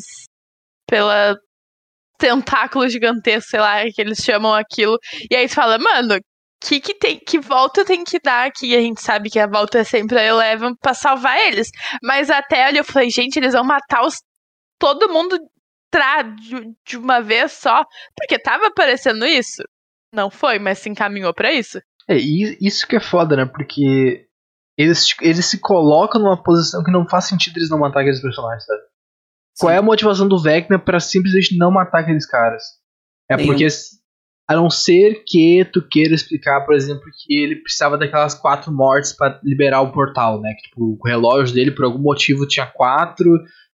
pela tentáculo gigantesco, sei lá, que eles chamam aquilo. E aí tu fala, mano, que, que, tem, que volta tem que dar aqui? A gente sabe que a volta é sempre a Eleven pra salvar eles. Mas até ali eu falei, gente, eles vão matar os, todo mundo tra, de, de uma vez só. Porque tava aparecendo isso. Não foi, mas se encaminhou pra isso. É, e isso que é foda, né? Porque eles, eles se colocam numa posição que não faz sentido eles não matar aqueles personagens, sabe? Qual é a motivação do Vecna pra simplesmente não matar aqueles caras? É Nenhum. porque, a não ser que tu queira explicar, por exemplo, que ele precisava daquelas quatro mortes pra liberar o portal, né? Que tipo, o relógio dele, por algum motivo, tinha quatro,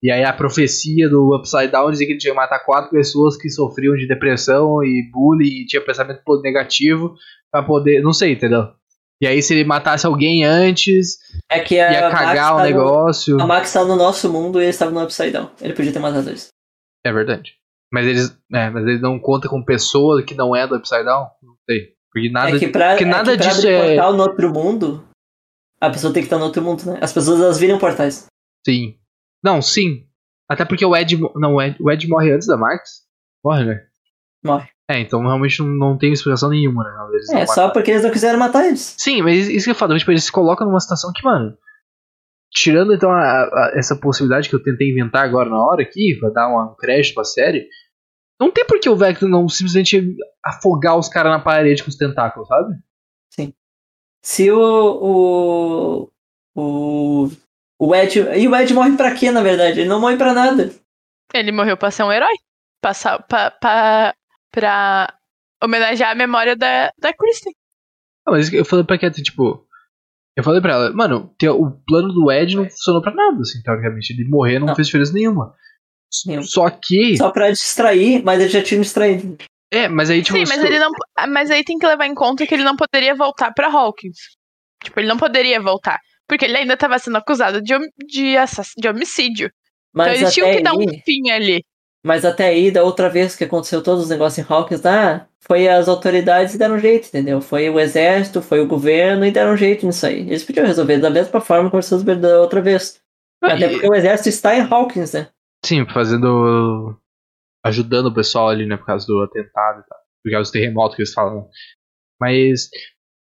e aí a profecia do Upside Down dizia que ele tinha que matar quatro pessoas que sofriam de depressão e bullying e tinha pensamento negativo pra poder. Não sei, entendeu? E aí, se ele matasse alguém antes, É que a ia Max cagar o tá no- negócio. A Max tá no nosso mundo e eles estavam no Upside Down. Ele podia ter matado eles. É verdade. Mas eles, é, mas eles não contam com pessoa que não é do Upside Down? Não sei. Porque nada, é que pra, porque é nada que pra disso abrir é. portal no outro mundo, a pessoa tem que estar no outro mundo, né? As pessoas elas viram portais. Sim. Não, sim. Até porque o Ed. Não, o Ed, o Ed morre antes da Max? Morre, né? Morre. É, então realmente não, não tem explicação nenhuma, né? Eles É, só mataram. porque eles não quiseram matar eles. Sim, mas isso que eu falo, tipo, eles se colocam numa situação que, mano. Tirando então a- a- essa possibilidade que eu tentei inventar agora na hora aqui, pra dar uma- um crédito pra série, não tem por que o Vector não simplesmente afogar os caras na parede com os tentáculos, sabe? Se o. O. O. O Ed. E o Ed morre pra quê, na verdade? Ele não morre pra nada. Ele morreu pra ser um herói. Passar pra, pra, pra homenagear a memória da, da Kristen. Não, mas eu falei pra Cat, tipo. Eu falei pra ela, mano, o plano do Ed não funcionou pra nada, assim, teoricamente. Ele morrer não, Não. fez diferença nenhuma. Nenhum. Só que. Só pra distrair, mas ele já tinha me distraído. É, mas aí, tipo. Sim, mas ele não. ah, Mas aí tem que levar em conta que ele não poderia voltar pra Hawkins. Tipo, ele não poderia voltar. Porque ele ainda tava sendo acusado de, hom- de, assass- de homicídio. Mas então eles tinham que dar um aí, fim ali. Mas até aí, da outra vez que aconteceu todos os negócios em Hawkins lá, foi as autoridades e deram um jeito, entendeu? Foi o exército, foi o governo e deram um jeito nisso aí. Eles podiam resolver da mesma forma que vocês da outra vez. Ah, Até e- porque o exército está em Hawkins, né? Sim, fazendo. ajudando o pessoal ali, né, por causa do atentado e tal. Por causa do terremoto que eles falam. Mas,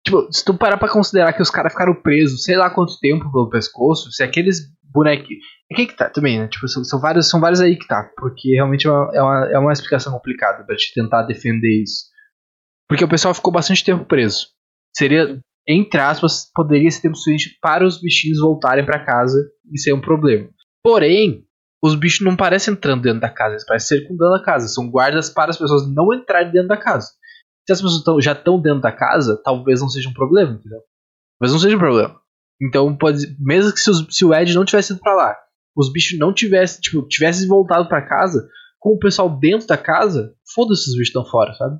tipo, se tu parar pra considerar que os caras ficaram presos sei lá quanto tempo pelo pescoço, se aqueles bonequinhos. É que que tá também, né? Tipo, são, são, vários, são vários aí que tá. Porque realmente é uma, é uma, é uma explicação complicada pra te tentar defender isso. Porque o pessoal ficou bastante tempo preso. Seria, entre aspas, poderia ser tempo suficiente para os bichinhos voltarem pra casa e ser um problema. Porém, os bichos não parecem entrando dentro da casa, eles parecem circundando a casa. São guardas para as pessoas não entrarem dentro da casa. Se as pessoas tão, já estão dentro da casa, talvez não seja um problema, entendeu? Talvez não seja um problema. Então, pode, mesmo que se, os- se o Ed não tivesse ido pra lá, os bichos não tivessem, tipo, tivessem voltado pra casa, com o pessoal dentro da casa, foda-se os bichos estão fora, sabe?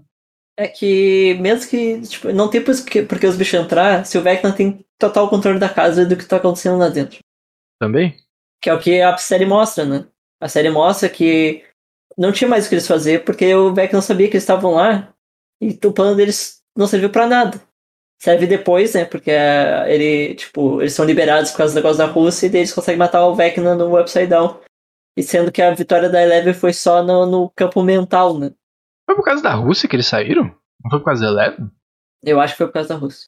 É que, mesmo que, tipo, não tem por que- porque os bichos entrar, se o Vecna tem total controle da casa e do que tá acontecendo lá dentro. Também? Que é o que a série mostra, né? A série mostra que não tinha mais o que eles fazer porque o Vecna sabia que eles estavam lá e o plano deles não serviu pra nada. Serve depois, né? Porque é, ele, tipo, eles são liberados por causa do negócio da Rússia e daí eles conseguem matar o Vecna no Upside Down. E sendo que a vitória da Eleven foi só no, no campo mental, né? Foi por causa da Rússia que eles saíram? Não foi por causa da Eleven? Eu acho que foi por causa da Rússia.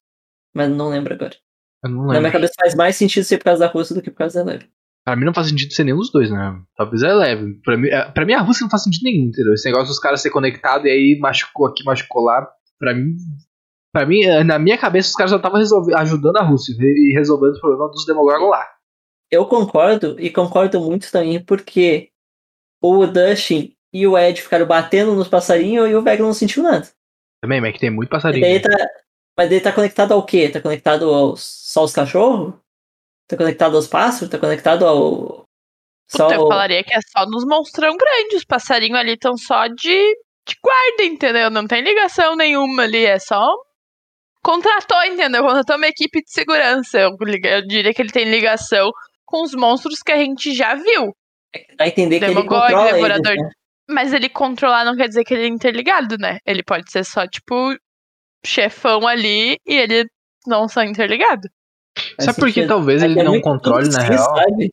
Mas não lembro agora. Eu não Na minha lembro. cabeça faz mais sentido ser por causa da Rússia do que por causa da Eleven. Pra mim não faz sentido ser nenhum dos dois, né? Talvez a Eleven. Pra mim, é- pra mim a Rússia não faz sentido nenhum, entendeu? Esse negócio dos caras ser conectados e aí machucou aqui, machucou lá. Pra mim, pra mim, eh, na minha cabeça, os caras só estavam ajudando a Rússia e resolvendo o problema dos Demogorgon lá. Eu concordo, e concordo muito também, porque o Dustin e o Ed ficaram batendo nos passarinhos e o Vecna não sentiu nada. Também, mas é que tem muito passarinho. daí né? tá, mas daí tá conectado ao quê? Tá conectado aos, só aos cachorros? Tá conectado aos pássaros? Tá conectado ao. Só Puta, eu ao- falaria que é só nos monstrão grandes. Os passarinhos ali estão só de, de guarda, entendeu? Não tem ligação nenhuma ali. É só. Contratou, entendeu? Contratou uma equipe de segurança. Eu, eu diria que ele tem ligação com os monstros que a gente já viu. Dá a entender que ele controla eles, Devorador né? Mas ele controlar não quer dizer que ele é interligado, né? Ele pode ser só, tipo, chefão ali e ele não são interligado. Faz Sabe por que talvez É ele é não controle na real? sabe?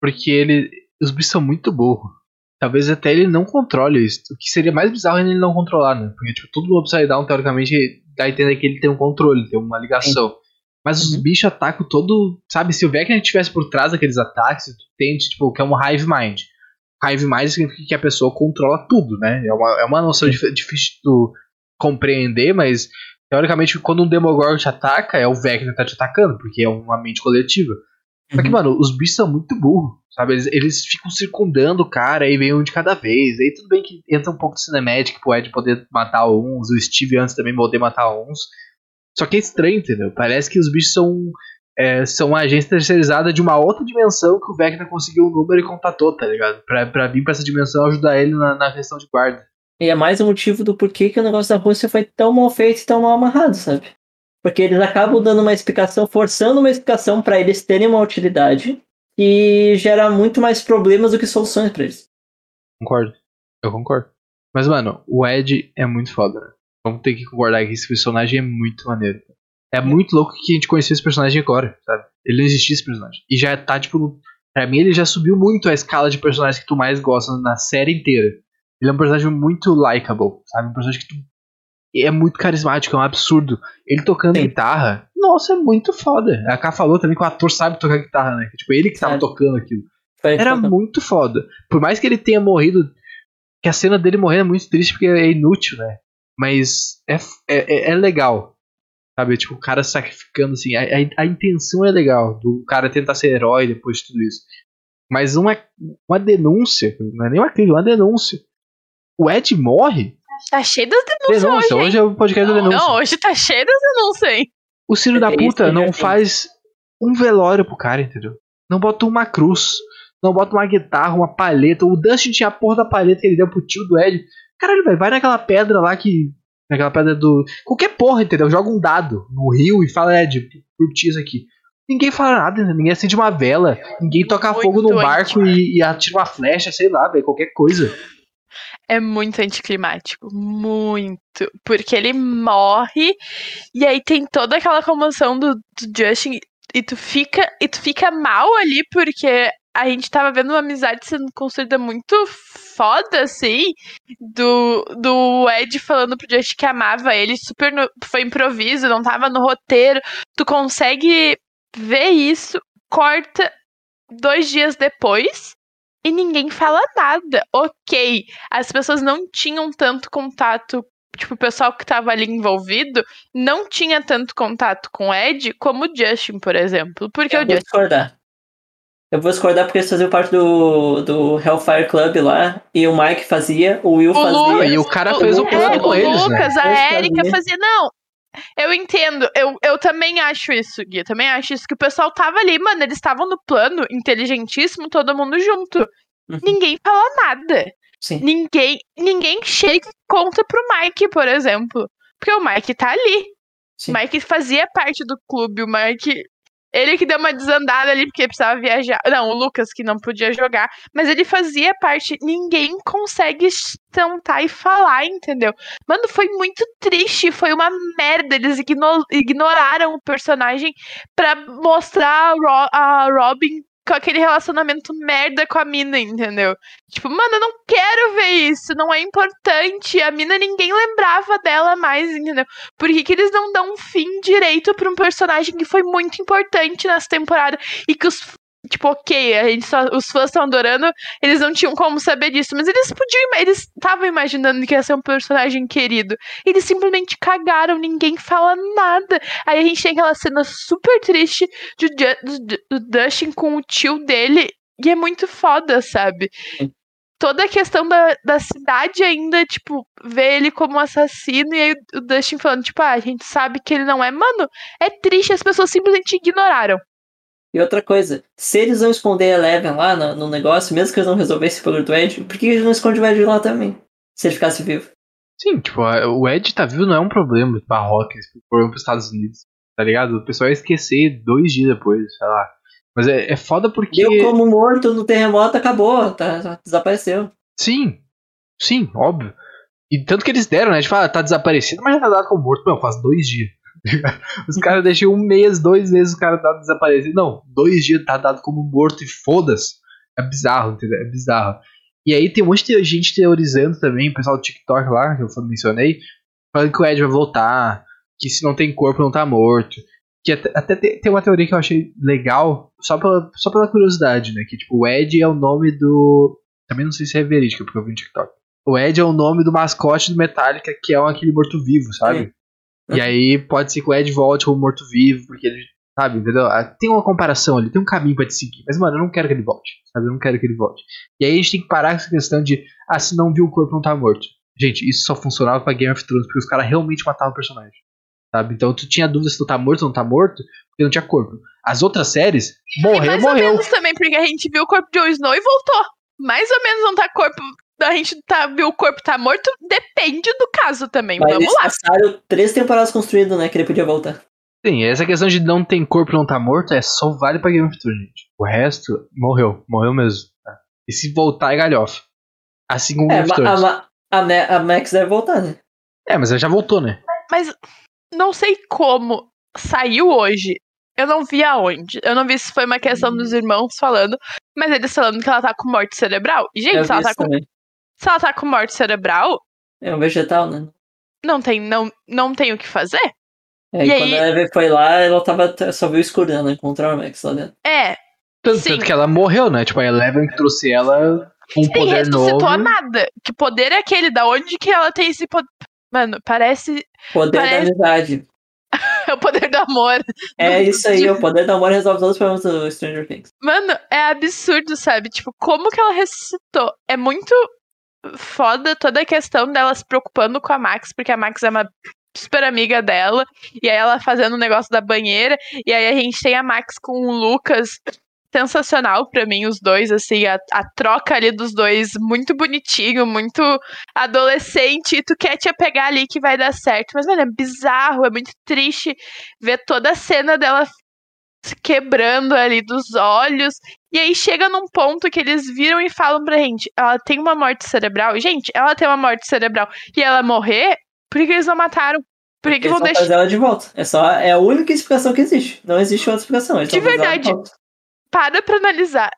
Porque ele. Os bichos são muito burros. Talvez até ele não controle isso. O que seria mais bizarro é ele não controlar, né? Porque, tipo, tudo no Upside Down, teoricamente, dá a entender que ele tem um controle, tem uma ligação. Mas os Uhum. bichos atacam todo. Sabe, se o Vecna estivesse por trás daqueles ataques, tu tente, tipo, que é um Hive Mind. Hive Mind significa que a pessoa controla tudo, né? É uma, é uma noção dif- difícil de tu compreender, mas teoricamente, quando um Demogorgon te ataca, é o Vecna que tá te atacando, porque é uma mente coletiva. Só que, Uhum. mano, os bichos são muito burros, sabe? Eles, eles ficam circundando o cara e vem um de cada vez. Aí tudo bem que entra um pouco de cinematic pro Ed poder matar uns, o Steve antes também poder matar uns. Só que é estranho, entendeu? Parece que os bichos são, é, são uma agência terceirizada de uma outra dimensão que o Vecna conseguiu o número e contatou, tá ligado? Pra, pra vir pra essa dimensão ajudar ele na, na questão de guarda. E é mais um motivo do porquê que o negócio da Rússia foi tão mal feito e tão mal amarrado, sabe? Porque eles acabam dando uma explicação, forçando uma explicação pra eles terem uma utilidade e gera muito mais problemas do que soluções pra eles. Concordo. Eu concordo. Mas, mano, o Ed é muito foda, né? Vamos ter que concordar que esse personagem é muito maneiro. É muito louco que a gente conhecia esse personagem agora, sabe? Ele não existia esse personagem. E já tá, tipo, pra mim ele já subiu muito a escala de personagens que tu mais gosta na série inteira. Ele é um personagem muito likable, sabe? Um personagem que tu. É muito carismático, é um absurdo. Ele tocando Sim. guitarra, nossa, é muito foda. A K falou também que o ator sabe tocar guitarra, né? Tipo, ele que tava Sabe. tocando aquilo. Era então, muito foda. Por mais que ele tenha morrido, que a cena dele morrendo é muito triste porque é inútil, né? Mas é, é, é legal. Sabe? Tipo, o cara sacrificando assim. A, a, a intenção é legal. Do cara tentar ser herói depois de tudo isso. Mas uma, uma denúncia, não é nem uma crítica, uma denúncia. O Ed morre. Tá cheio das denúncias Denúncia, hoje, hein? hoje é o podcast da denúncia. Não, hoje tá cheio das denúncias, hein? O da É isso puta não eu faz um velório pro cara, entendeu? Não bota uma cruz, não bota uma guitarra, uma palheta. O Dustin tinha a porra da palheta que ele deu pro tio do Ed. Caralho, velho, vai naquela pedra lá que. Naquela pedra do. Qualquer porra, entendeu? Joga um dado no rio e fala, Ed, curti isso aqui. Ninguém fala nada, né? ninguém acende uma vela, ninguém toca Muito fogo num barco e, e atira uma flecha, sei lá, velho, qualquer coisa. É muito anticlimático. Muito. Porque ele morre e aí tem toda aquela comoção do, do Justin e tu fica e tu fica mal ali porque a gente tava vendo uma amizade sendo construída muito foda, assim, do, do Ed falando pro Justin que amava ele, super no, foi improviso, não tava no roteiro. Tu consegue ver isso, corta dois dias depois e ninguém fala nada. Ok, as pessoas não tinham tanto contato. Tipo, o pessoal que tava ali envolvido não tinha tanto contato com o Ed como o Justin, por exemplo. Porque eu o vou Justin. discordar. Eu vou discordar porque eles faziam parte do, do Hellfire Club lá, e o Mike fazia, o Will O fazia. Lucas, E o cara fez o é, plano com o eles, né? Lucas, a Eles Erika faziam. fazia. Não, eu entendo. Eu, eu também acho isso, Gui. Eu também acho isso. Que o pessoal tava ali, mano. Eles estavam no plano, inteligentíssimo, todo mundo junto. Uhum. Ninguém fala nada. Sim. Ninguém, ninguém chega e conta pro Mike, por exemplo. Porque o Mike tá ali. Sim. O Mike fazia parte do clube. O Mike. Ele que deu uma desandada ali porque precisava viajar. Não, o Lucas que não podia jogar. Mas ele fazia parte. Ninguém consegue sentar e falar, entendeu? Mano, foi muito triste. Foi uma merda. Eles igno- ignoraram o personagem pra mostrar a, Ro- a Robin com aquele relacionamento merda com a mina, entendeu? Tipo, mano, eu não quero ver isso. Não é importante. A mina ninguém lembrava dela mais, entendeu? Por que, que eles não dão um fim direito pra um personagem que foi muito importante nessa temporada e que os. Tipo, ok, a gente só, os fãs estão adorando, eles não tinham como saber disso, mas eles podiam, eles estavam imaginando que ia ser um personagem querido. Eles simplesmente cagaram, ninguém fala nada. Aí a gente tem aquela cena super triste de, do, do Dustin com o tio dele, e é muito foda, sabe? Toda a questão da, da cidade ainda, tipo, ver ele como assassino, e aí o Dustin falando, tipo, ah, a gente sabe que ele não é. Mano, é triste, as pessoas simplesmente ignoraram. E outra coisa, se eles não esconder a Eleven lá no, no negócio, mesmo que eles não resolvessem pelo do Ed, por que eles não escondem o Ed lá também? Se ele ficasse vivo. Sim, tipo, a- o Ed tá vivo não é um problema pra Rockets, um problema pros Estados Unidos, tá ligado? O pessoal ia esquecer dois dias depois, sei lá. Mas é, é foda porque. Deu como morto no terremoto, acabou, tá, desapareceu. Sim, sim, óbvio. E tanto que eles deram, né? Tipo, ah, tá desaparecido, mas já tá dado como morto. Não, faz dois dias. Os caras deixam um mês, dois meses o cara tá desaparecido. Não, dois dias tá dado como morto e foda-se. É bizarro, entendeu? É bizarro. E aí tem um monte de gente teorizando também, o pessoal do TikTok lá, que eu mencionei, falando que o Ed vai voltar, que se não tem corpo não tá morto. Que até, até te- tem uma teoria que eu achei legal, só pela, só pela curiosidade, né? Que tipo, o Ed é o nome do. Também não sei se é verídico, porque eu vi no TikTok. O Ed é o nome do mascote do Metallica, que é um, aquele morto-vivo, sabe? E aí pode ser que o Ed volte como morto-vivo, porque ele. Sabe, entendeu? Ah, Tem uma comparação ali, tem um caminho pra te seguir. Mas, mano, eu não quero que ele volte. Sabe? Eu não quero que ele volte. E aí a gente tem que parar com essa questão de, ah, se não viu o corpo, não tá morto. Gente, isso só funcionava pra Game of Thrones, porque os caras realmente matavam o personagem. Sabe? Então tu tinha dúvida se tu tá morto ou não tá morto, porque não tinha corpo. As outras séries, e morreu, mais ou morreu. menos também, porque a gente viu o corpo de Jon Snow e voltou. Mais ou menos não tá corpo. A gente tá, viu o corpo tá morto, depende do caso também. Mas Vamos lá. passaram três temporadas construindo, né? Que ele podia voltar. Sim, essa questão de não tem corpo e não tá morto é só vale pra Game of Thrones, gente. O resto, morreu. Morreu mesmo. tá? E se voltar é galhofa. Assim como É, Game of a, Thrones. A, Ma- a Max deve voltar, né? É, mas ela já voltou, né? Mas não sei como saiu hoje. Eu não vi aonde. Eu não vi se foi uma questão dos irmãos falando, mas eles falando que ela tá com morte cerebral. E, gente, Eu ela, tá com, também. Se ela tá com morte cerebral, É um vegetal, né? não tem, não, não tem o que fazer. É, E e aí- quando a Eve foi lá, ela tava, só viu escuro, né? Ela encontrou a Max lá dentro. É. Tanto, Sim. tanto que ela morreu, né? Tipo, a Eleven que trouxe ela com um Nem poder ressuscitou novo. nada. Que poder é aquele? Da onde que ela tem esse poder? Mano, parece Poder Parece- da amizade. o poder do amor. É Do- isso aí, o poder do amor resolve todos os problemas do Stranger Things. Mano, é absurdo, sabe? Tipo, como que ela ressuscitou? É muito foda toda a questão dela se preocupando com a Max, porque a Max é uma super amiga dela, e aí ela fazendo o negócio da banheira, e aí a gente tem a Max com o Lucas. Sensacional pra mim, os dois, assim, a, a troca ali dos dois, muito bonitinho, muito adolescente, e tu quer te apegar ali que vai dar certo. Mas, mano, é bizarro, é muito triste ver toda a cena dela se quebrando ali dos olhos. E aí chega num ponto que eles viram e falam pra gente: ela tem uma morte cerebral. Gente, ela tem uma morte cerebral e ela morrer, por que eles não mataram? Por que, que vão deixar. ela de volta. É só é a única explicação que existe. Não existe outra explicação. De verdade. Para pra analisar.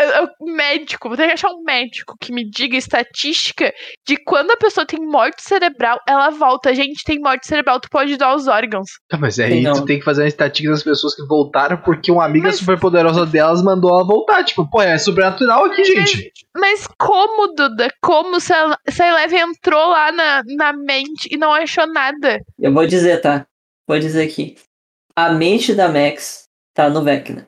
Eu- eu- médico, vou ter que achar um médico que me diga estatística de quando a pessoa tem morte cerebral, ela volta. Gente, tem morte cerebral, tu pode dar os órgãos. Ah, mas aí não. tu tem que fazer uma estatística das pessoas que voltaram porque uma amiga Mas- super poderosa delas mandou ela voltar. Tipo, pô, é sobrenatural aqui, gente. Mas como, Duda? Como se a, se a Eleven entrou lá na, na mente e não achou nada? Eu vou dizer, tá? Vou dizer aqui. A mente da Max tá no Vecna.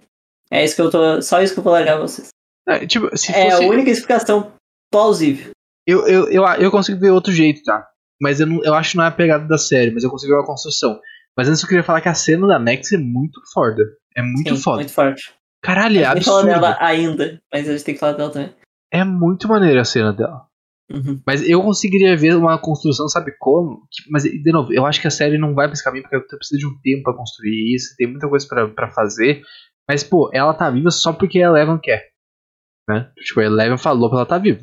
É isso que eu tô. Só isso que eu vou largar vocês. É, tipo, se É fosse. a única explicação plausível. Eu, eu, eu, eu consigo ver outro jeito, tá? Mas eu, não, eu acho que não é a pegada da série, mas eu consigo ver uma construção. Mas antes eu queria falar que a cena da Max é muito foda. É muito Sim, foda. Muito forte. Caralho, é A gente fala absurdo. dela ainda, mas a gente tem que falar dela também. É muito maneira a cena dela. Uhum. Mas eu conseguiria ver uma construção, sabe como? Mas, de novo, eu acho que a série não vai pra esse caminho porque eu preciso de um tempo pra construir isso, tem muita coisa pra, pra fazer. Mas, pô, ela tá viva só porque a Eleven quer. Né? Tipo, a Eleven falou pra ela tá viva.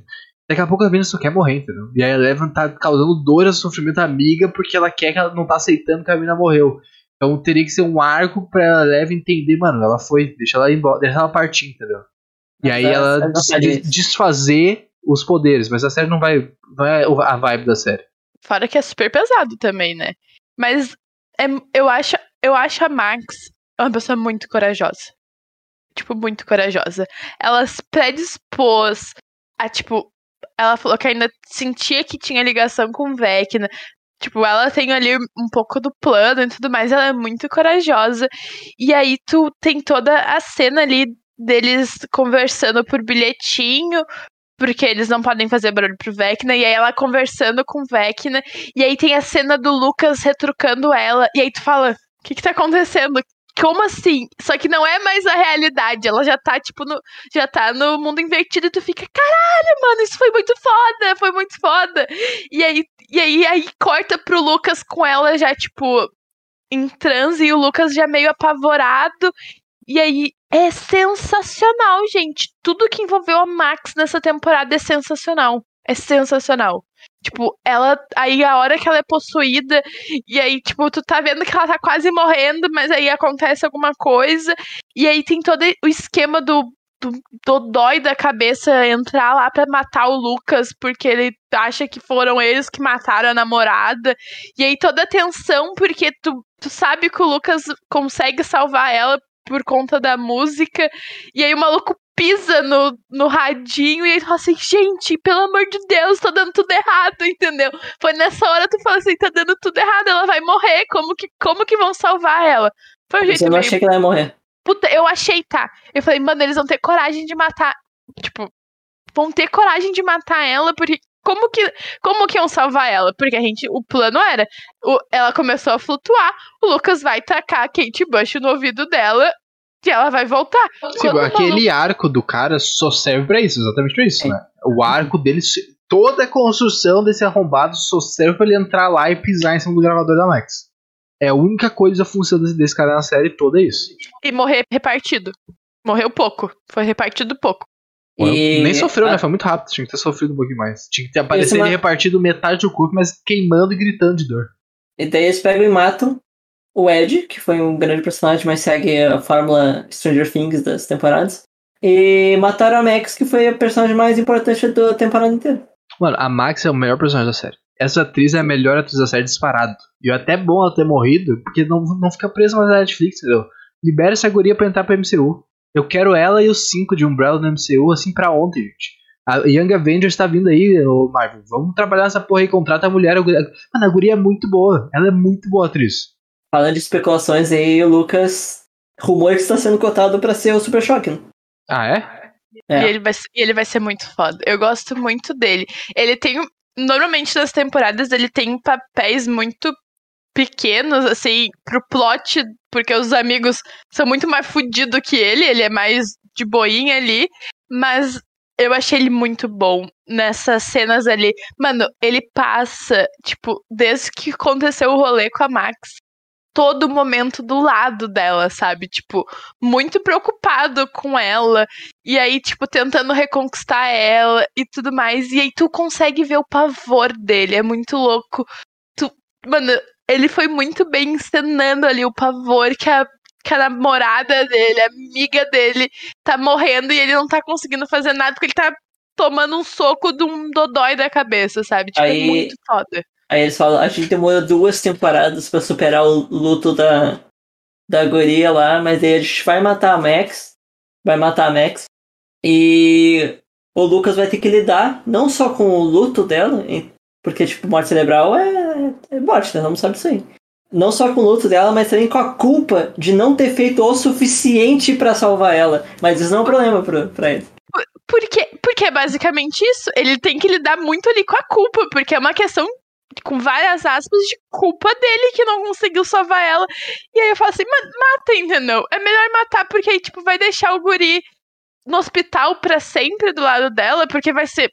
Daqui a pouco a Venus só quer morrer, entendeu? E a Eleven tá causando dor e sofrimento à amiga porque ela quer que ela não tá aceitando que a mina morreu. Então teria que ser um arco pra Eleven entender, mano, ela foi, deixa ela ir embora, deixa ela partir, entendeu? E aí ela faz isso. desfazer os poderes, mas a série não vai. Não é a vibe da série. Fora que é super pesado também, né? Mas é, eu, acho, eu acho a Max uma pessoa muito corajosa. Tipo, muito corajosa. Ela se predispôs a, tipo, ela falou que ainda sentia que tinha ligação com Vecna. Tipo, ela tem ali um pouco do plano e tudo mais, ela é muito corajosa. E aí tu tem toda a cena ali deles conversando por bilhetinho, porque eles não podem fazer barulho pro Vecna, e aí ela conversando com Vecna, e aí tem a cena do Lucas retrucando ela, e aí tu fala, o que que tá acontecendo? Como assim? Só que não é mais a realidade, ela já tá, tipo, no, já tá no mundo invertido, e tu fica, caralho, mano, isso foi muito foda, foi muito foda. E aí, e aí, aí corta pro Lucas com ela já, tipo, em transe, e o Lucas já meio apavorado, e aí é sensacional, gente. Tudo que envolveu a Max nessa temporada é sensacional. É sensacional. Tipo, ela. Aí a hora que ela é possuída, e aí, tipo, tu tá vendo que ela tá quase morrendo, mas aí acontece alguma coisa. E aí tem todo o esquema do. Do dodói da cabeça entrar lá pra matar o Lucas, porque ele acha que foram eles que mataram a namorada. E aí toda a tensão, porque tu, tu sabe que o Lucas consegue salvar ela por conta da música. E aí o maluco pisa no, no radinho e aí tu fala assim, gente, pelo amor de Deus, tá dando tudo errado, entendeu? Foi nessa hora tu fala assim, tá dando tudo errado, ela vai morrer, como que, como que vão salvar ela? Foi um jeito eu não meio... achei que ela ia morrer. Puta, eu achei, tá. Eu falei, mano, eles vão ter coragem de matar. Tipo, vão ter coragem de matar ela, porque. Como que, como que iam salvar ela? Porque a gente. O plano era. o- ela começou a flutuar, o Lucas vai tacar a Kate Bush no ouvido dela e ela vai voltar. Sim, Quando o aquele arco do cara só serve pra isso, exatamente pra isso, É. né? O arco dele, toda a construção desse arrombado só serve pra ele entrar lá e pisar em cima do gravador da Max. É a única coisa a função desse, desse cara na série toda é isso. E morrer repartido. Morreu pouco. Foi repartido pouco. E Nem sofreu, a- né? Foi muito rápido, tinha que ter sofrido um pouquinho mais. Tinha que ter aparecido ele repartido metade do corpo, mas queimando e gritando de dor. E daí eles pegam e matam o Ed, que foi um grande personagem, mas segue a fórmula Stranger Things das temporadas. E mataram a Max, que foi a personagem mais importante da temporada inteira. Mano, a Max é o melhor personagem da série. Essa atriz é a melhor atriz da série disparado. E é até bom ela ter morrido, porque não, não fica presa mais na Netflix, entendeu? Libera essa guria pra entrar pra MCU. Eu quero ela e os cinco de Umbrella no MCU, assim, pra ontem, gente. A Young Avengers tá vindo aí, Marvel. Vamos trabalhar nessa porra aí, contrata a mulher. A guria... Mano, a guria é muito boa. Ela é muito boa atriz. Falando de especulações aí, o Lucas. Rumor que está sendo cotado pra ser o Super Choque. né? Ah, é? É. E ele vai, ser- e ele vai ser muito foda. Eu gosto muito dele. Ele tem. Normalmente nas temporadas ele tem papéis muito pequenos, assim, pro plot, porque os amigos são muito mais fudidos que ele, ele é mais de boinha ali. Mas eu achei ele muito bom nessas cenas ali. Mano, ele passa, tipo, desde que aconteceu o rolê com a Max. Todo momento do lado dela, sabe? Tipo, muito preocupado com ela. E aí, tipo, tentando reconquistar ela e tudo mais. E aí tu consegue ver o pavor dele. É muito louco. Tu, mano, ele foi muito bem encenando ali o pavor que a, que a namorada dele, a amiga dele, tá morrendo e ele não tá conseguindo fazer nada porque ele tá tomando um soco de um dodói da cabeça, sabe? Tipo, é Aí- é muito foda. Aí eles falam, a gente demorou duas temporadas pra superar o luto da, da guria lá, mas aí a gente vai matar a Max. Vai matar a Max. E o Lucas vai ter que lidar não só com o luto dela, porque, tipo, morte cerebral é, é morte, né? Mundo sabe disso aí. Não só com o luto dela, mas também com a culpa de não ter feito o suficiente pra salvar ela. Mas isso não é um problema pra, pra ele. Porque, porque é basicamente isso. Ele tem que lidar muito ali com a culpa, porque é uma questão com várias aspas de culpa dele que não conseguiu salvar ela. E aí eu falo assim, "Ma- mata, entendeu? É melhor matar porque aí, tipo, vai deixar o guri no hospital pra sempre do lado dela, porque vai ser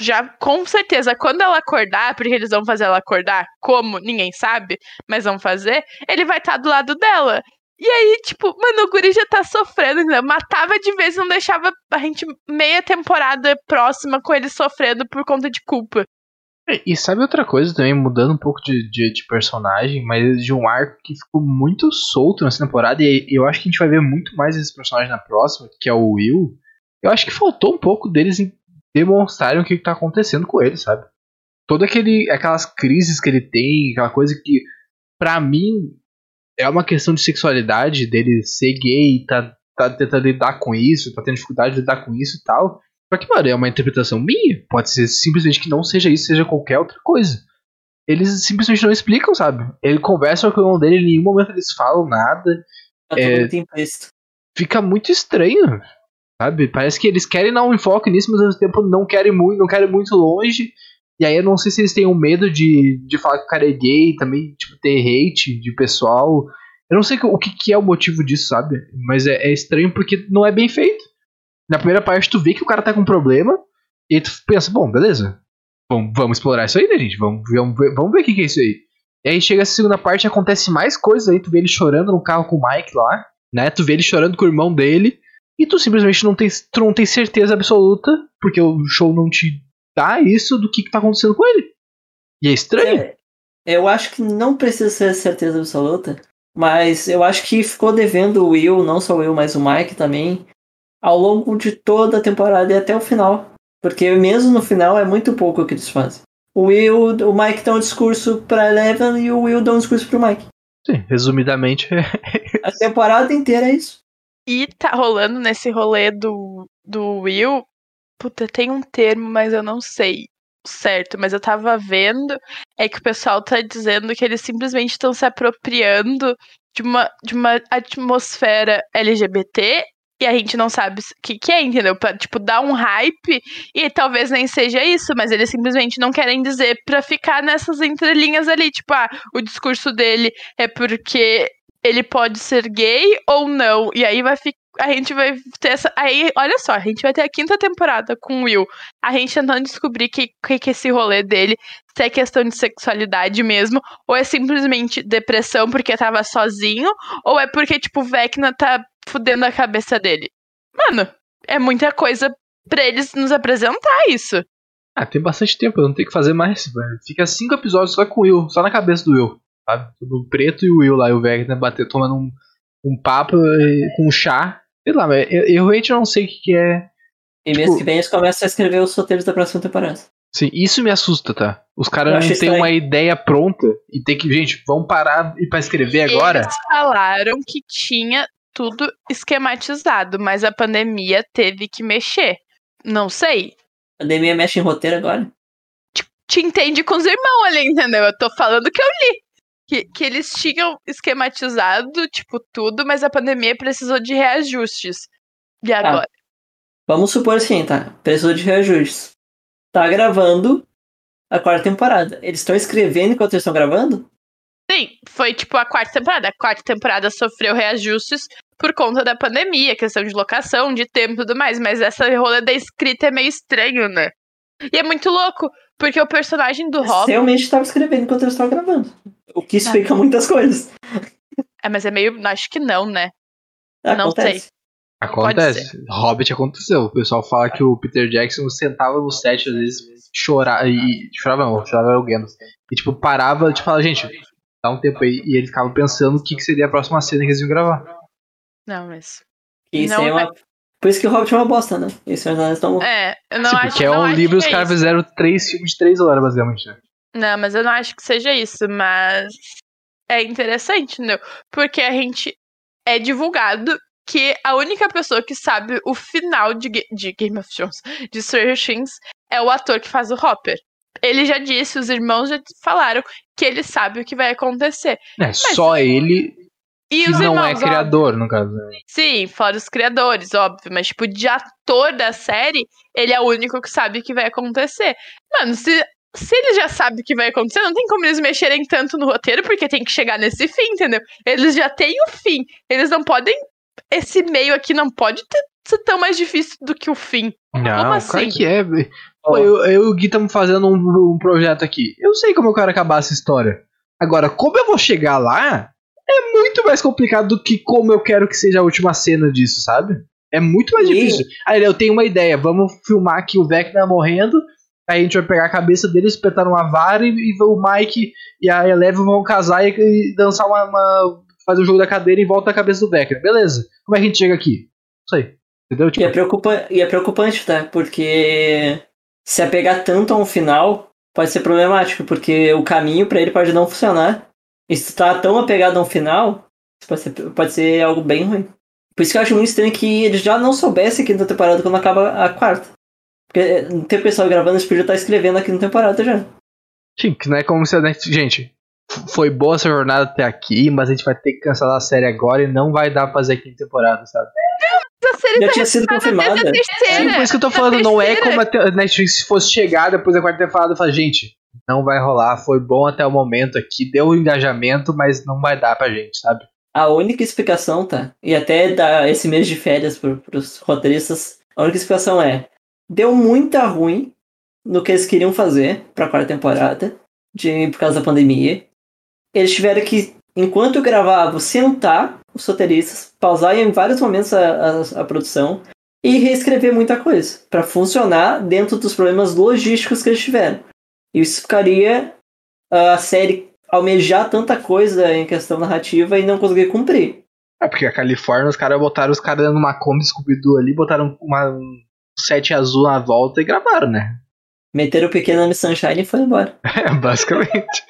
já com certeza quando ela acordar, porque eles vão fazer ela acordar, como ninguém sabe, mas vão fazer, ele vai estar do lado dela. E aí, tipo, mano, o guri já tá sofrendo, entendeu? Matava de vez e não deixava a gente meia temporada próxima com ele sofrendo por conta de culpa. É, E sabe outra coisa também, mudando um pouco de, de, de personagem, mas de um arco que ficou muito solto nessa temporada, e eu acho que a gente vai ver muito mais esse personagem na próxima, que é o Will. Eu acho que faltou um pouco deles em demonstrarem o que, que tá acontecendo com ele, sabe? Toda aquele, aquelas crises que ele tem, aquela coisa que, pra mim, é uma questão de sexualidade, dele ser gay, tá, tá tentando lidar com isso, tá tendo dificuldade de lidar com isso e tal. Só que, mano, é uma interpretação minha. Pode ser simplesmente que não seja isso, seja qualquer outra coisa. Eles simplesmente não explicam, sabe? Ele conversa com o irmão dele, em nenhum momento eles falam nada. Tá É. implícito. Fica muito estranho, sabe? Parece que eles querem dar um enfoque nisso, mas ao mesmo tempo não querem muito, não querem muito longe. E aí eu não sei se eles têm um medo de, de falar que o cara é gay, também, tipo, ter hate de pessoal. Eu não sei o que, que é o motivo disso, sabe? Mas é, é estranho porque não é bem feito. Na primeira parte tu vê que o cara tá com um problema, e tu pensa, bom, beleza. Vamos, vamos explorar isso aí, né, gente? Vamos, vamos, ver, vamos ver o que, que é isso aí. E aí chega a segunda parte acontece mais coisas aí, tu vê ele chorando no carro com o Mike lá, né? Tu vê ele chorando com o irmão dele, e tu simplesmente não tem, tu não tem certeza absoluta, porque o show não te dá isso do que, que tá acontecendo com ele. E é estranho. É, eu acho que não precisa ser certeza absoluta, mas eu acho que ficou devendo o Will, não só o Will, mas o Mike também, ao longo de toda a temporada e até o final. Porque mesmo no final é muito pouco o que eles fazem. O Will, o Mike dá um discurso pra Eleven e o Will dá um discurso pro Mike. Sim, resumidamente, é A temporada inteira é isso. E tá rolando nesse rolê do, do Will. Puta, tem um termo, mas eu não sei certo. Mas eu tava vendo. É que o pessoal tá dizendo que eles simplesmente estão se apropriando de uma, de uma atmosfera LGBT. E a gente não sabe o que, que é, entendeu? Pra, tipo, dar um hype. E talvez nem seja isso, mas eles simplesmente não querem dizer pra ficar nessas entrelinhas ali. Tipo, ah, o discurso dele é porque ele pode ser gay ou não. E aí vai ficar. A gente vai ter essa. Aí, olha só, a gente vai ter a quinta temporada com o Will. A gente tentando descobrir que, que, que esse rolê dele. Se é questão de sexualidade mesmo. Ou é simplesmente depressão porque tava sozinho. Ou é porque, tipo, Vecna tá fudendo a cabeça dele. Mano, é muita coisa pra eles nos apresentar isso. Ah, tem bastante tempo, eu não tenho que fazer mais. velho. Fica cinco episódios só com o Will, só na cabeça do Will. Sabe? O preto e o Will lá, e o Vecna bater, tomando um, um papo com um chá. Sei lá, mas eu, eu realmente não sei o que, que é. E mês Tipo- que vem eles começam a escrever os roteiros da próxima temporada. Sim, isso me assusta, tá? Os caras não têm uma ideia pronta e tem que, gente, vamos parar e pra escrever agora. Eles falaram que tinha tudo esquematizado, mas a pandemia teve que mexer. Não sei. A pandemia mexe em roteiro agora. Te entende com os irmãos ali, entendeu? Eu tô falando que eu li. Que, que eles tinham esquematizado, tipo, tudo, mas a pandemia precisou de reajustes. E agora? Vamos supor assim, tá? Precisou de reajustes. Tá gravando a quarta temporada. Eles estão escrevendo enquanto eles estão gravando? Sim, foi tipo a quarta temporada. A quarta temporada sofreu reajustes por conta da pandemia, questão de locação, de tempo e tudo mais. Mas essa rolê da escrita é meio estranho, né? E é muito louco, porque o personagem do Robin. realmente estavam escrevendo enquanto eles estavam gravando. O que explica muitas coisas. É, mas é meio. Acho que não, né? Não Acontece. sei. Acontece. Hobbit aconteceu. O pessoal fala que o Peter Jackson sentava no set, às vezes, chorar e. Chorava não, chorava era o Gandalf. E tipo, parava, tipo, falava, gente, dá um tempo aí. E ele ficava pensando o que, que seria a próxima cena que eles iam gravar. Não, mas. Isso Não aí é uma... Por isso que o Hobbit é uma bosta, né? Isso nós estão. É, eu não Sim, acho porque é não um acho livro e que os é caras fizeram três filmes de três horas, basicamente. né? Não, mas eu não acho que seja isso, mas é interessante, entendeu? Porque a gente é divulgado que a única pessoa que sabe o final de, de Game of Thrones, de Stranger Things, é o ator que faz o Hopper. Ele já disse, os irmãos já falaram que ele sabe o que vai acontecer. É, só ele E que os não irmãos, é óbvio. criador, no caso. né? Sim, fora os criadores, óbvio. Mas, tipo, de ator da série, ele é o único que sabe o que vai acontecer. Mano, se, se ele já sabe o que vai acontecer, não tem como eles mexerem tanto no roteiro, porque tem que chegar nesse fim, entendeu? Eles já têm o fim. Eles não podem. Esse meio aqui não pode ter, ser tão mais difícil do que o fim. Não, Como claro assim? que é. Pô, eu, eu e o Gui estamos fazendo um, um projeto aqui. Eu sei como eu quero acabar essa história. Agora, como eu vou chegar lá, é muito mais complicado do que como eu quero que seja a última cena disso, sabe? É muito mais E- difícil. Aí eu tenho uma ideia, vamos filmar aqui o Vecna morrendo, aí a gente vai pegar a cabeça dele, espetar numa vara e, e o Mike e a Eleven vão casar e, e dançar uma, uma- fazer um jogo da cadeira em volta da cabeça do Vecna. Beleza. Como é que a gente chega aqui? Não sei. Entendeu? E Tipo, é, preocupa... e é preocupante, tá? Porque se apegar tanto a um final pode ser problemático, porque o caminho pra ele pode não funcionar. E se tu tá tão apegado a um final, pode ser, pode ser algo bem ruim. Por isso que eu acho muito estranho que eles já não soubessem a quinta temporada quando acaba a quarta. Porque não tem pessoal gravando, eles podiam estar escrevendo a quinta temporada já. Sim, que não é como se a Net... Gente, foi boa essa jornada até aqui, mas a gente vai ter que cancelar a série agora e não vai dar pra fazer a quinta temporada, sabe? Essa série Já tá tinha sido confirmada. Terceira. por isso que eu tô essa falando, não é como a a Netflix fosse chegar depois da quarta temporada e falar, gente, não vai rolar, foi bom até o momento aqui, deu engajamento, mas não vai dar pra gente, sabe? A única explicação, tá? E até dar esse mês de férias pro, pros roteiristas, a única explicação é: deu muita ruim no que eles queriam fazer pra quarta temporada, de, por causa da pandemia. Eles tiveram que, enquanto gravavam, sentar os roteiristas, pausar em vários momentos a, a, a produção e reescrever muita coisa pra funcionar dentro dos problemas logísticos que eles tiveram. Isso ficaria a série almejar tanta coisa em questão narrativa e não conseguir cumprir. É porque a Califórnia, os caras botaram os caras numa Kombi Scooby-Doo ali, botaram uma, um set azul na volta e gravaram, né? Meteram o pequeno Miss Sunshine e foi embora. É, basicamente.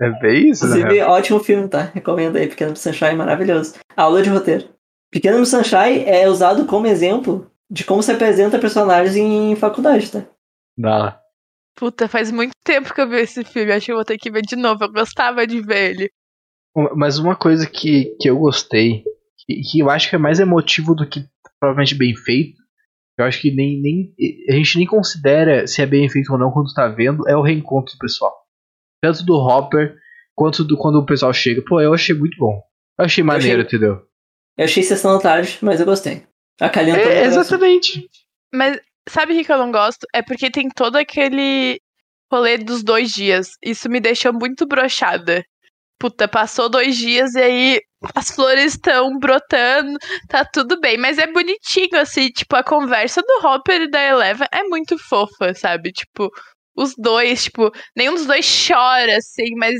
é bem isso, né? Inclusive, ótimo filme, tá? Recomendo aí, Pequeno Miss Sunshine, maravilhoso. Aula de roteiro. Pequeno Miss Sunshine é usado como exemplo de como se apresenta personagens em faculdade, tá? Dá lá. Puta, faz muito tempo que eu vi esse filme. Acho que eu vou ter que ver de novo. Eu gostava de ver ele. Mas uma coisa que, que eu gostei, que, que eu acho que é mais emotivo do que provavelmente bem feito, eu acho que nem, nem a gente nem considera se é bem feito ou não quando tá vendo, é o reencontro do pessoal. Tanto do Hopper quanto do quando o pessoal chega. Pô, eu achei muito bom. Eu achei maneiro, achei- entendeu? Eu achei Sessão da Tarde, mas eu gostei. Acalenta É, exatamente. Mas sabe o que que eu não gosto? É porque tem todo aquele rolê dos dois dias. Isso me deixa muito brochada. Puta, passou dois dias e aí as flores estão brotando, tá tudo bem. Mas é bonitinho, assim, tipo, a conversa do Hopper e da Eleven é muito fofa, sabe? Tipo, os dois, tipo, nenhum dos dois chora, assim, mas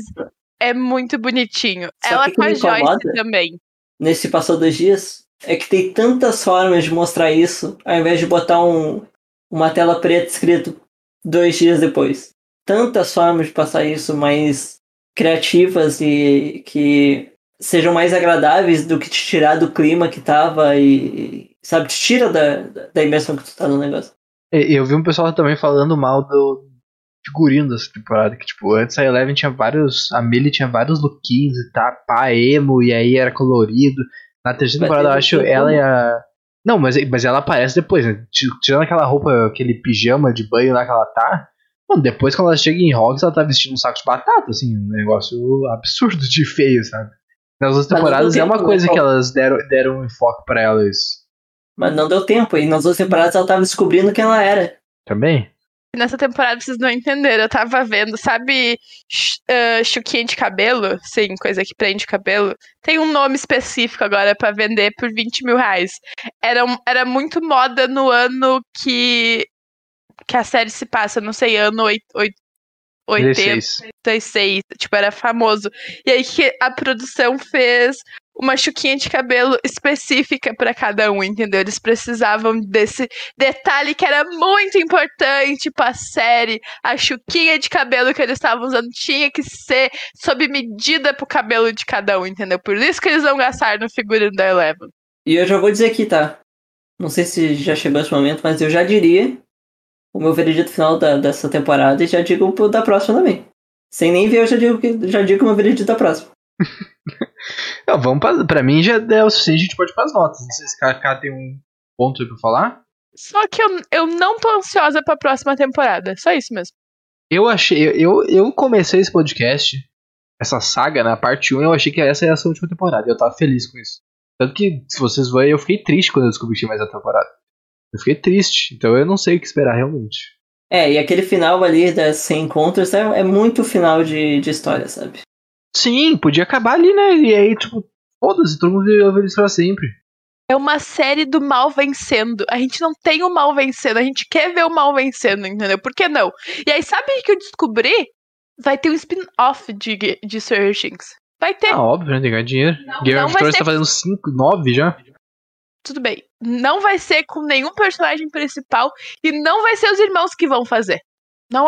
é muito bonitinho. Sabe Ela que com a Joyce também. Nesse passou dois dias, é que tem tantas formas de mostrar isso, ao invés de botar um, uma tela preta escrito dois dias depois. Tantas formas de passar isso mais criativas e que sejam mais agradáveis do que te tirar do clima que tava e, sabe, te tira da, da imersão que tu tá no negócio. Eu vi um pessoal também falando mal do figurino dessa temporada, que tipo, antes a Eleven tinha vários, a Millie tinha vários lookinhos e tá, pá, emo, e aí era colorido. Na terceira temporada eu acho lookinho ela e a... Não, mas, mas ela aparece depois, né? Ti- Tirando aquela roupa, aquele pijama de banho lá que ela tá. Mano, depois quando ela chega em Hogwarts, ela tá vestindo um saco de batata, assim, um negócio absurdo de feio, sabe? Nas outras temporadas é uma tempo, coisa né? que elas deram, deram um enfoque pra ela isso. Mas não deu tempo, e nas outras temporadas ela tava descobrindo quem ela era. Também? Nessa temporada vocês não entenderam. Eu tava vendo, sabe, uh, chuquinha de cabelo? Sim, coisa que prende cabelo. Tem um nome específico agora para vender por 20 mil reais. Era, era muito moda no ano que, que a série se passa, não sei, ano 8, 8, 86. Tipo, era famoso. E aí que a produção fez uma chuquinha de cabelo específica para cada um, entendeu? Eles precisavam desse detalhe que era muito importante pra série. A chuquinha de cabelo que eles estavam usando tinha que ser sob medida pro cabelo de cada um, entendeu? Por isso que eles vão gastar no figurino da Eleven. E eu já vou dizer aqui, tá? Não sei se já chegou esse momento, mas eu já diria o meu veredito final da, dessa temporada e já digo o da próxima também. Sem nem ver, eu já digo, já digo o meu veredito da próxima. Não, vamos pra, pra mim já é o suficiente, a gente pode ir pras notas. Não sei se o KK tem um ponto aí pra falar. Só que eu, eu não tô ansiosa pra próxima temporada. Só isso mesmo. Eu achei. Eu, eu comecei esse podcast, essa saga, na parte 1, eu achei que essa ia ser a última temporada. E eu tava feliz com isso. Tanto que, se vocês verem, eu fiquei triste quando eu descobri que tinha mais a temporada. Eu fiquei triste, então eu não sei o que esperar realmente. É, e aquele final ali das 100 encontros é, é muito final de, de história, sabe? Sim, podia acabar ali, né? E aí, tipo, foda-se, todo mundo ia ver isso pra sempre. É uma série do mal vencendo. A gente não tem o mal vencendo, a gente quer ver o mal vencendo, entendeu? Por que não? E aí, sabe o que eu descobri? Vai ter um spin-off de, de Stranger Things. Vai ter. Ah, óbvio, né? Tem ganhar dinheiro. Game of Thrones ser... tá fazendo 5, 9 já. Tudo bem. Não vai ser com nenhum personagem principal e não vai ser os irmãos que vão fazer.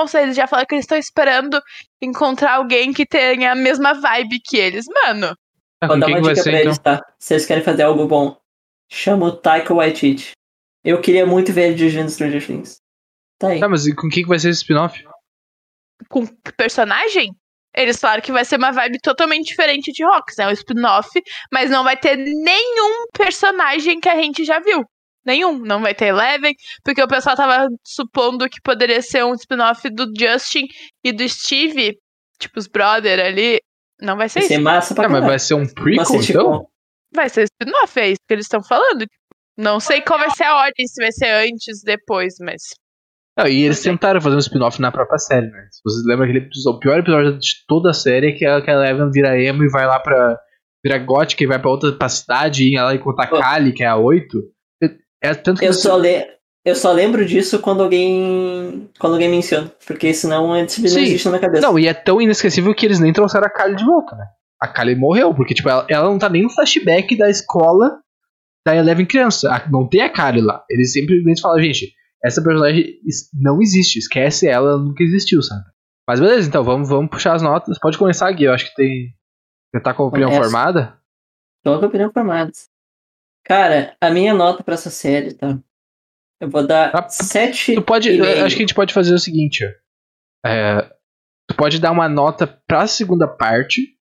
Ser, eles já falaram que eles estão esperando encontrar alguém que tenha a mesma vibe que eles. Mano, ah, Vou dar uma dica ser, pra então? eles, tá? Se eles querem fazer algo bom, chama o Taika Waititi. Eu queria muito ver ele dirigindo Stranger Things. Tá aí. Tá, mas com quem que vai ser esse spin-off? Com personagem? Eles falaram que vai ser uma vibe totalmente diferente de Rocks. É um spin-off, mas não vai ter nenhum personagem que a gente já viu. Nenhum. Não vai ter Eleven, porque o pessoal tava supondo que poderia ser um spin-off do Justin e do Steve, tipo os brother ali. Não vai ser vai isso. Ser massa pra é, mas vai ser um prequel, então? Vai ser spin-off, é isso que eles estão falando. Não sei qual vai ser a ordem, se vai ser antes, depois, mas. Não, e eles tentaram fazer um spin-off na própria série, né? Se vocês lembram aquele episódio, o pior episódio de toda a série é que a, que a Eleven vira emo e vai lá pra. vira gótica e vai pra outra pra cidade e ela encontra a Kali, que é a 8. É, tanto que eu, você... só le... eu só lembro disso quando alguém. quando alguém menciona. Porque senão não existe na minha cabeça. Não, e é tão inesquecível que eles nem trouxeram a Kali de volta, né? A Kali morreu, porque tipo, ela, ela não tá nem no flashback da escola da Eleven criança. Não tem a Kali lá. Eles simplesmente falam, gente, essa personagem não existe, esquece ela, ela nunca existiu, sabe? Mas beleza, então vamos, vamos puxar as notas. Pode começar aqui, eu acho que tem. Já tá com a opinião Começa. formada? Tô com a opinião formada. Cara, a minha nota pra essa série, tá? Eu vou dar ah, 7. Tu pode. Acho que a gente pode fazer o seguinte, ó. É, tu pode dar uma nota pra segunda parte.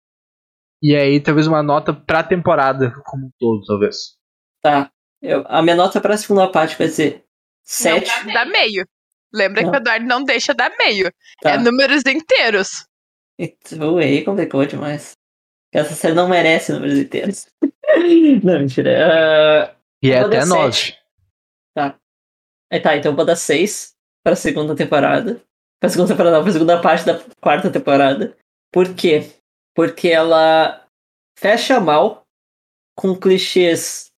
E aí, talvez uma nota pra temporada como um todo, talvez. Tá. Eu, a minha nota pra segunda parte vai ser 7. Não, dá meio. Lembra não. que o Eduardo não deixa dar meio. Tá. É números inteiros. Aí complicou demais. Essa série não merece números inteiros. não, mentira. Uh, e é até 9. Tá. Aí tá, então eu vou dar 6 pra segunda temporada. Pra segunda temporada, não, pra segunda parte da quarta temporada. Por quê? Porque ela fecha mal com clichês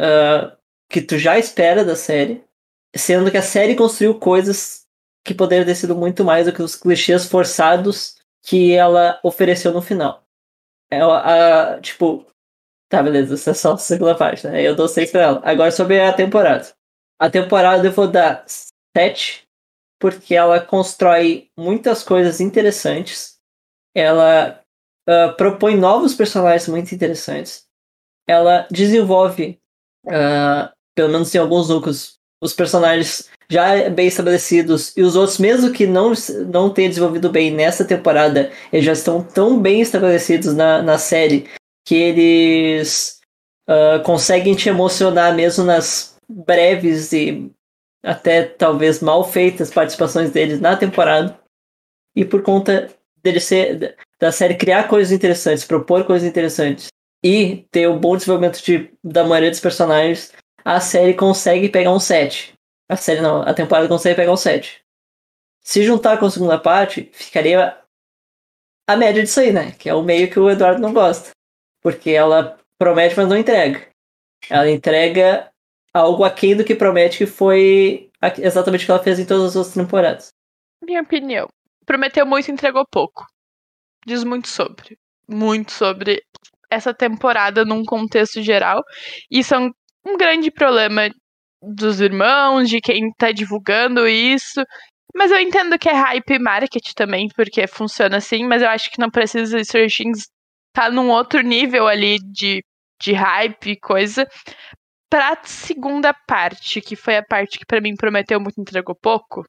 uh, que tu já espera da série sendo que a série construiu coisas que poderiam ter sido muito mais do que os clichês forçados que ela ofereceu no final. Ela, a, tipo, tá, beleza, essa é só a segunda né? Eu dou 6 pra ela. Agora sobre a temporada. A temporada eu vou dar 7, porque ela constrói muitas coisas interessantes. Ela uh, propõe novos personagens muito interessantes. Ela desenvolve, uh, pelo menos em alguns núcleos, os personagens já bem estabelecidos e os outros, mesmo que não, não tenham desenvolvido bem nessa temporada, eles já estão tão bem estabelecidos na, na série que eles uh, conseguem te emocionar mesmo nas breves e até talvez mal feitas participações deles na temporada. E por conta dele ser da série criar coisas interessantes, propor coisas interessantes e ter o um bom desenvolvimento de, da maioria dos personagens, a série consegue pegar um 7. A série não, a temporada consegue pegar um 7. Se juntar com a segunda parte, ficaria a média disso aí, né? Que é o meio que o Eduardo não gosta. Porque ela promete, mas não entrega. Ela entrega algo aquém do que promete, que foi exatamente o que ela fez em todas as outras temporadas. Minha opinião. Prometeu muito e entregou pouco. Diz muito sobre. Muito sobre essa temporada num contexto geral. Isso é um, um grande problema dos irmãos, de quem tá divulgando isso. Mas eu entendo que é hype market também, porque funciona assim, mas eu acho que não precisa Stranger Things tá num outro nível ali de, de hype e coisa. Pra segunda parte, que foi a parte que para mim prometeu muito entregou pouco,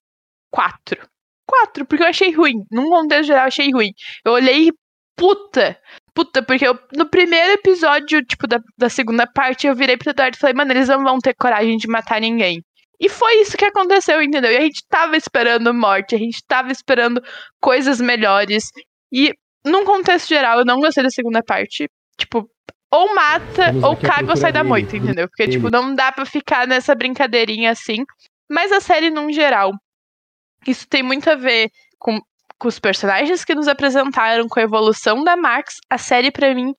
quatro. Quatro, porque eu achei ruim. Num contexto geral, eu achei ruim. Eu olhei puta. Puta, porque eu, no primeiro episódio, tipo, da, da segunda parte, eu virei pro Eduardo e falei, mano, eles não vão ter coragem de matar ninguém. E foi isso que aconteceu, entendeu? E a gente tava esperando morte, a gente tava esperando coisas melhores. E, num contexto geral, eu não gostei da segunda parte. Tipo, ou mata, ou caga ou sai da moita, entendeu? Porque, tipo, não dá pra ficar nessa brincadeirinha assim. Mas a série, num geral, isso tem muito a ver com com os personagens que nos apresentaram, com a evolução da Max, a série para mim